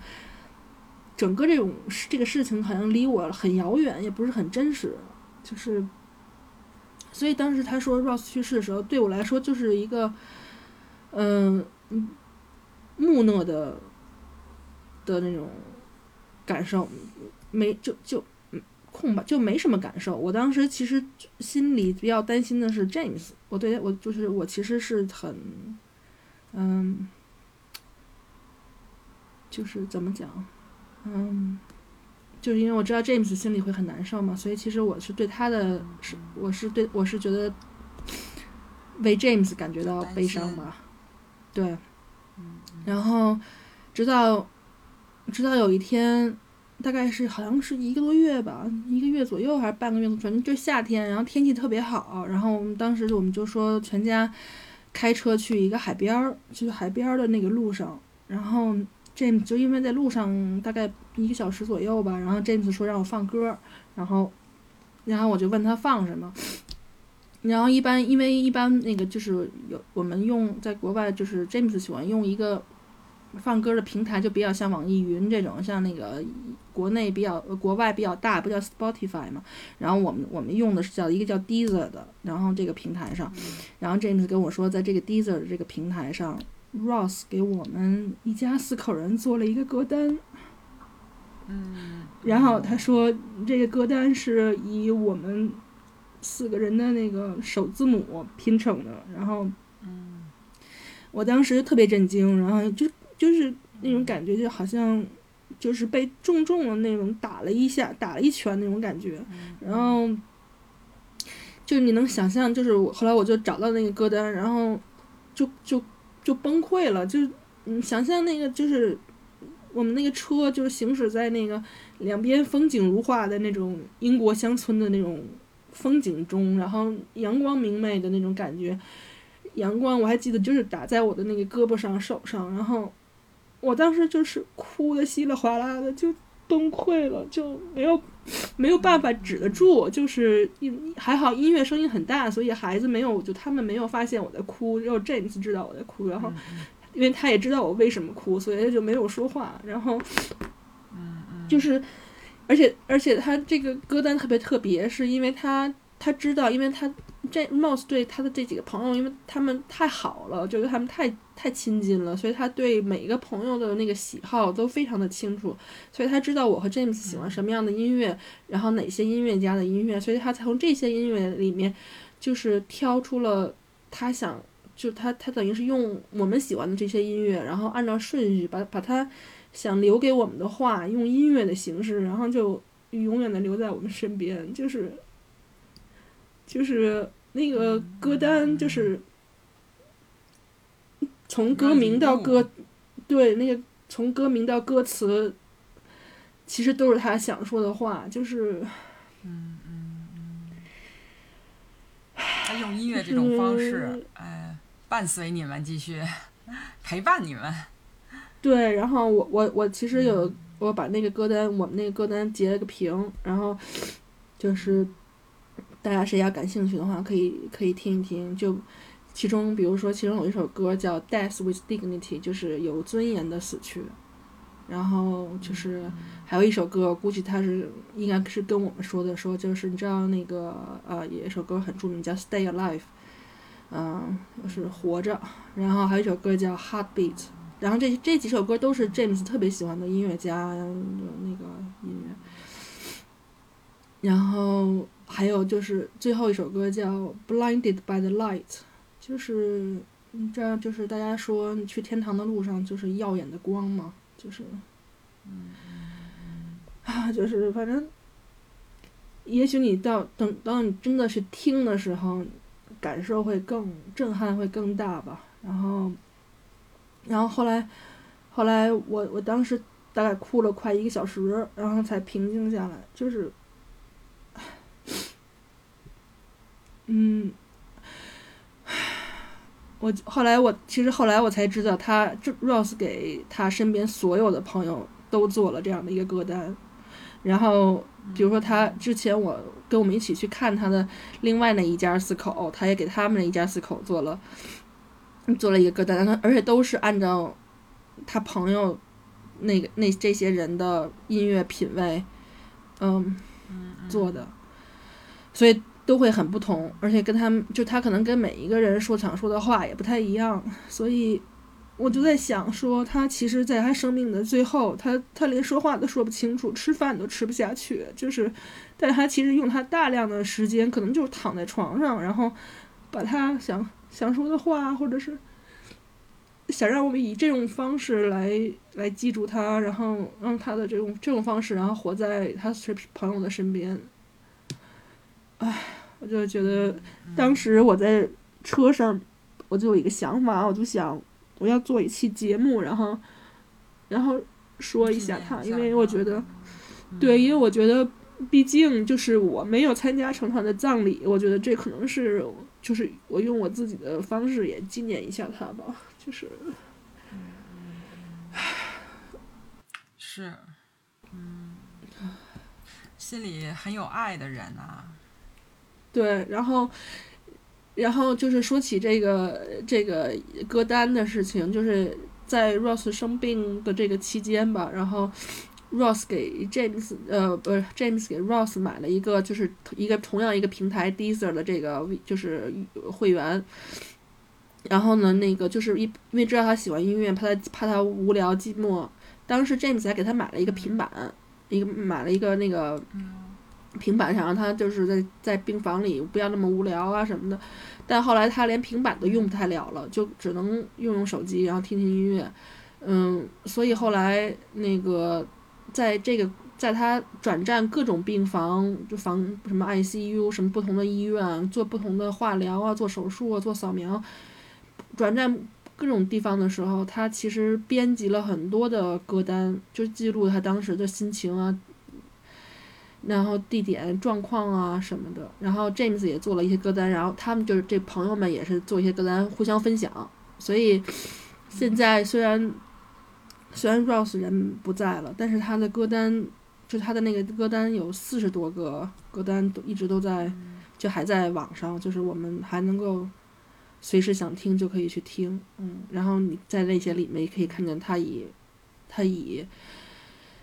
整个这种事这个事情好像离我很遥远，也不是很真实。就是，所以当时他说 Ross 去世的时候，对我来说就是一个嗯木讷的的那种感受，没就就嗯。空吧，就没什么感受。我当时其实心里比较担心的是 James，我对我就是我其实是很，嗯，就是怎么讲，嗯，就是因为我知道 James 心里会很难受嘛，所以其实我是对他的是我是对我是觉得为 James 感觉到悲伤吧，对，然后直到直到有一天。大概是好像是一个多月吧，一个月左右还是半个月，反正就夏天，然后天气特别好，然后我们当时我们就说全家开车去一个海边儿，去海边儿的那个路上，然后 James 就因为在路上大概一个小时左右吧，然后 James 说让我放歌，然后然后我就问他放什么，然后一般因为一般那个就是有我们用在国外就是 James 喜欢用一个。放歌的平台就比较像网易云这种，像那个国内比较、国外比较大，不叫 Spotify 嘛。然后我们我们用的是叫一个叫 Deezer 的，然后这个平台上，然后 James 跟我说，在这个 Deezer 这个平台上，Ross 给我们一家四口人做了一个歌单。嗯。然后他说，这个歌单是以我们四个人的那个首字母拼成的。然后，嗯，我当时特别震惊，然后就。就是那种感觉，就好像就是被重重的那种打了一下，打了一拳那种感觉。然后，就你能想象，就是我后来我就找到那个歌单，然后就就就崩溃了。就你想象那个，就是我们那个车，就是行驶在那个两边风景如画的那种英国乡村的那种风景中，然后阳光明媚的那种感觉。阳光我还记得，就是打在我的那个胳膊上、手上，然后。我当时就是哭的稀里哗啦的，就崩溃了，就没有没有办法止得住，就是音还好音乐声音很大，所以孩子没有就他们没有发现我在哭，只有 James 知道我在哭，然后因为他也知道我为什么哭，所以他就没有说话，然后就是而且而且他这个歌单特别特别，是因为他他知道，因为他。这 Mouse 对他的这几个朋友，因为他们太好了，觉得他们太太亲近了，所以他对每一个朋友的那个喜好都非常的清楚，所以他知道我和 James 喜欢什么样的音乐，然后哪些音乐家的音乐，所以他从这些音乐里面，就是挑出了他想，就他他等于是用我们喜欢的这些音乐，然后按照顺序把把他想留给我们的话，用音乐的形式，然后就永远的留在我们身边，就是就是。那个歌单就是从歌名到歌，对，那个从歌名到歌词，其实都是他想说的话，就是嗯嗯嗯，他用音乐这种方式，哎，伴随你们继续陪伴你们。对，然后我我我其实有我把那个歌单，我们那个歌单截了个屏，然后就是大家谁要感兴趣的话，可以可以听一听。就其中，比如说其中有一首歌叫《Death with Dignity》，就是有尊严的死去。然后就是还有一首歌，估计他是应该是跟我们说的，说就是你知道那个呃，有一首歌很著名叫《Stay Alive》，嗯，就是活着。然后还有一首歌叫《Heartbeat》。然后这这几首歌都是 James 特别喜欢的音乐家的那个音乐，然后还有就是最后一首歌叫《Blinded by the Light》，就是这样，就是大家说你去天堂的路上就是耀眼的光嘛，就是，啊，就是反正，也许你到等到你真的去听的时候，感受会更震撼，会更大吧，然后。然后后来，后来我我当时大概哭了快一个小时，然后才平静下来。就是，嗯，我后来我其实后来我才知道，他这 Rose 给他身边所有的朋友都做了这样的一个歌单。然后比如说他之前我跟我们一起去看他的另外那一家四口，他也给他们那一家四口做了。做了一个歌单，而且都是按照他朋友那个那这些人的音乐品味，嗯，做的，所以都会很不同，而且跟他们就他可能跟每一个人说想说的话也不太一样，所以我就在想说，他其实在他生命的最后，他他连说话都说不清楚，吃饭都吃不下去，就是，但他其实用他大量的时间，可能就是躺在床上，然后把他想。想说的话，或者是想让我们以这种方式来来记住他，然后让他的这种这种方式，然后活在他是朋友的身边。唉，我就觉得当时我在车上，我就有一个想法，我就想我要做一期节目，然后然后说一下他，因为我觉得，对，因为我觉得，毕竟就是我没有参加成团的葬礼，我觉得这可能是。就是我用我自己的方式也纪念一下他吧，就是，是，嗯，心里很有爱的人啊。对，然后，然后就是说起这个这个歌单的事情，就是在 Rose 生病的这个期间吧，然后。Ross 给 James，呃，不是 James 给 Ross 买了一个，就是一个同样一个平台 Deezer 的这个就是会员。然后呢，那个就是一因为知道他喜欢音乐，怕他怕他无聊寂寞。当时 James 还给他买了一个平板，一个买了一个那个平板，想让他就是在在病房里不要那么无聊啊什么的。但后来他连平板都用不太了了，就只能用用手机，然后听听音乐。嗯，所以后来那个。在这个，在他转战各种病房，就房什么 ICU，什么不同的医院做不同的化疗啊，做手术啊，做扫描，转战各种地方的时候，他其实编辑了很多的歌单，就记录他当时的心情啊，然后地点、状况啊什么的。然后 James 也做了一些歌单，然后他们就是这朋友们也是做一些歌单，互相分享。所以现在虽然。虽然 Rose 人不在了，但是他的歌单，就他的那个歌单有四十多个歌单，都一直都在，就还在网上，就是我们还能够随时想听就可以去听，嗯，然后你在那些里面也可以看见他以他以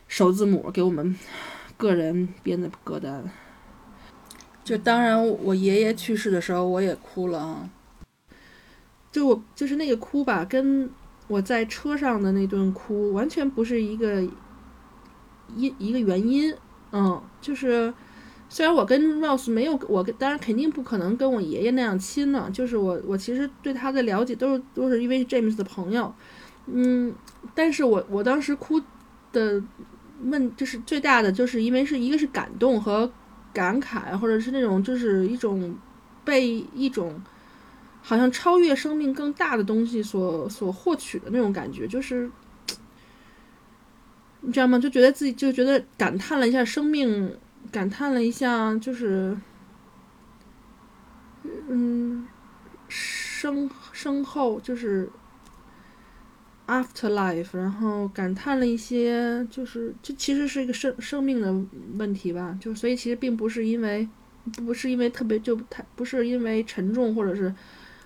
首字母给我们个人编的歌单。就当然，我爷爷去世的时候我也哭了啊，就我就是那个哭吧，跟。我在车上的那顿哭，完全不是一个一一个原因，嗯，就是虽然我跟 Rose 没有，我当然肯定不可能跟我爷爷那样亲了，就是我我其实对他的了解都是都是因为 James 的朋友，嗯，但是我我当时哭的问就是最大的就是因为是一个是感动和感慨，或者是那种就是一种被一种。好像超越生命更大的东西所所获取的那种感觉，就是你知道吗？就觉得自己就觉得感叹了一下生命，感叹了一下就是，嗯，生生后就是 afterlife，然后感叹了一些，就是这其实是一个生生命的问题吧，就所以其实并不是因为不是因为特别就太不是因为沉重或者是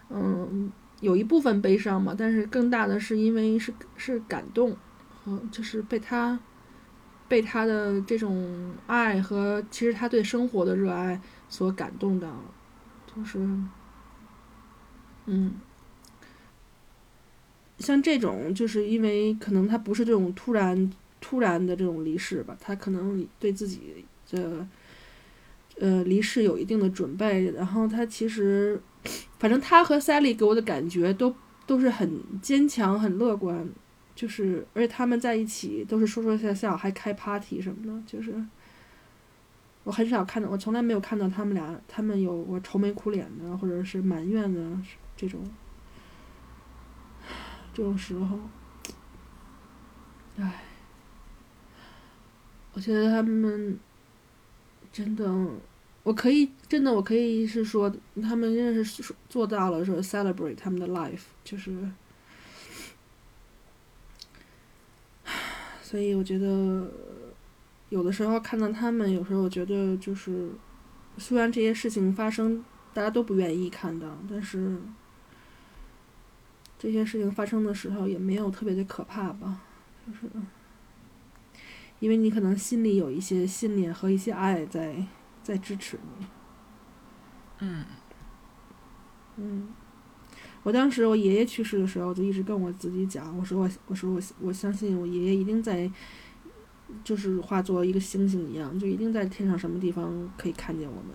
嗯有一部分悲伤嘛，但是更大的是因为是是感动和就是被他被他的这种爱和其实他对生活的热爱所感动到，就是嗯。像这种，就是因为可能他不是这种突然突然的这种离世吧，他可能对自己的呃离世有一定的准备，然后他其实，反正他和 Sally 给我的感觉都都是很坚强、很乐观，就是而且他们在一起都是说说笑笑，还开 party 什么的，就是我很少看到，我从来没有看到他们俩他们有过愁眉苦脸的，或者是埋怨的这种。这种时候，唉，我觉得他们真的，我可以真的，我可以是说，他们真的是做到了说 celebrate 他们的 life，就是，所以我觉得有的时候看到他们，有时候我觉得就是，虽然这些事情发生，大家都不愿意看到，但是。这些事情发生的时候也没有特别的可怕吧，就是因为你可能心里有一些信念和一些爱在在支持你。嗯嗯，我当时我爷爷去世的时候，就一直跟我自己讲，我说我我说我我相信我爷爷一定在，就是化作一个星星一样，就一定在天上什么地方可以看见我们，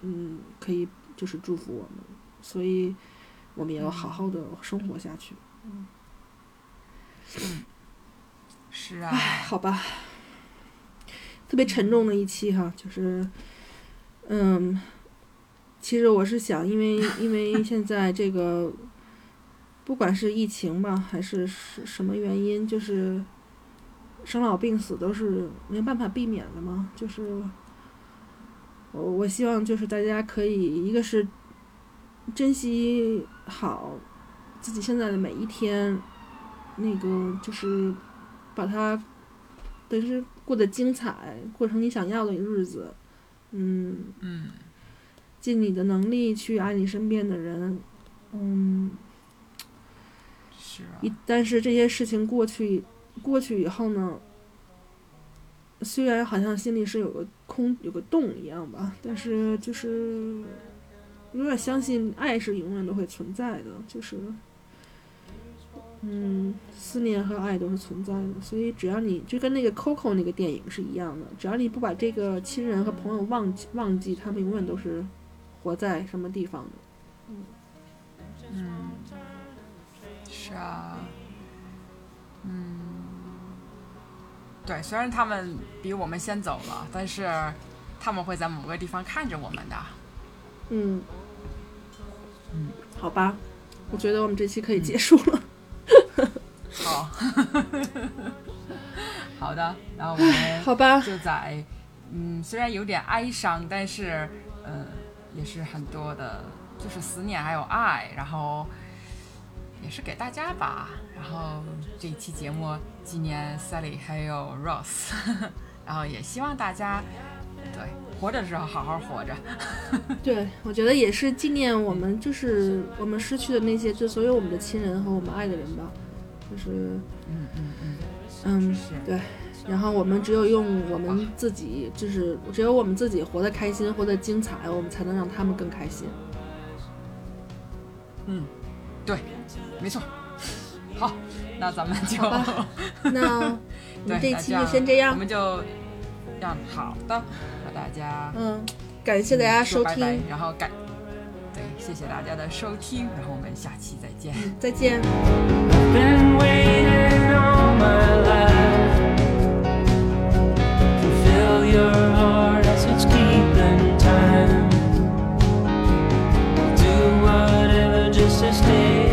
嗯，可以就是祝福我们，所以。我们也要好好的生活下去。嗯，是啊。唉，好吧。特别沉重的一期哈，就是，嗯，其实我是想，因为因为现在这个，不管是疫情吧，还是是什么原因，就是生老病死都是没办法避免的嘛。就是，我我希望就是大家可以，一个是。珍惜好自己现在的每一天，那个就是把它等于是过得精彩，过成你想要的日子。嗯嗯，尽你的能力去爱你身边的人。嗯，是啊。一但是这些事情过去过去以后呢，虽然好像心里是有个空有个洞一样吧，但是就是。永远相信爱是永远都会存在的，就是，嗯，思念和爱都是存在的。所以只要你就跟那个 Coco 那个电影是一样的，只要你不把这个亲人和朋友忘记忘记，他们永远都是活在什么地方的。嗯，嗯，是啊，嗯，对，虽然他们比我们先走了，但是他们会在某个地方看着我们的。嗯。嗯，好吧，我觉得我们这期可以结束了。嗯、好，好的，然后我们好吧就在嗯，虽然有点哀伤，但是嗯、呃，也是很多的，就是思念还有爱，然后也是给大家吧。然后这一期节目纪念 Sally 还有 Rose，然后也希望大家对。活着的时候好好活着，对我觉得也是纪念我们，就是我们失去的那些，就所有我们的亲人和我们爱的人吧，就是，嗯嗯嗯，嗯，对，然后我们只有用我们自己，就是只有我们自己活得开心，活得精彩，我们才能让他们更开心。嗯，对，没错。好，那咱们就，那我们 这期就先这样，我们就这样，好的。大家嗯感谢大家收听。然后感对谢谢大家的收听然后我们下期再见。再见。Just to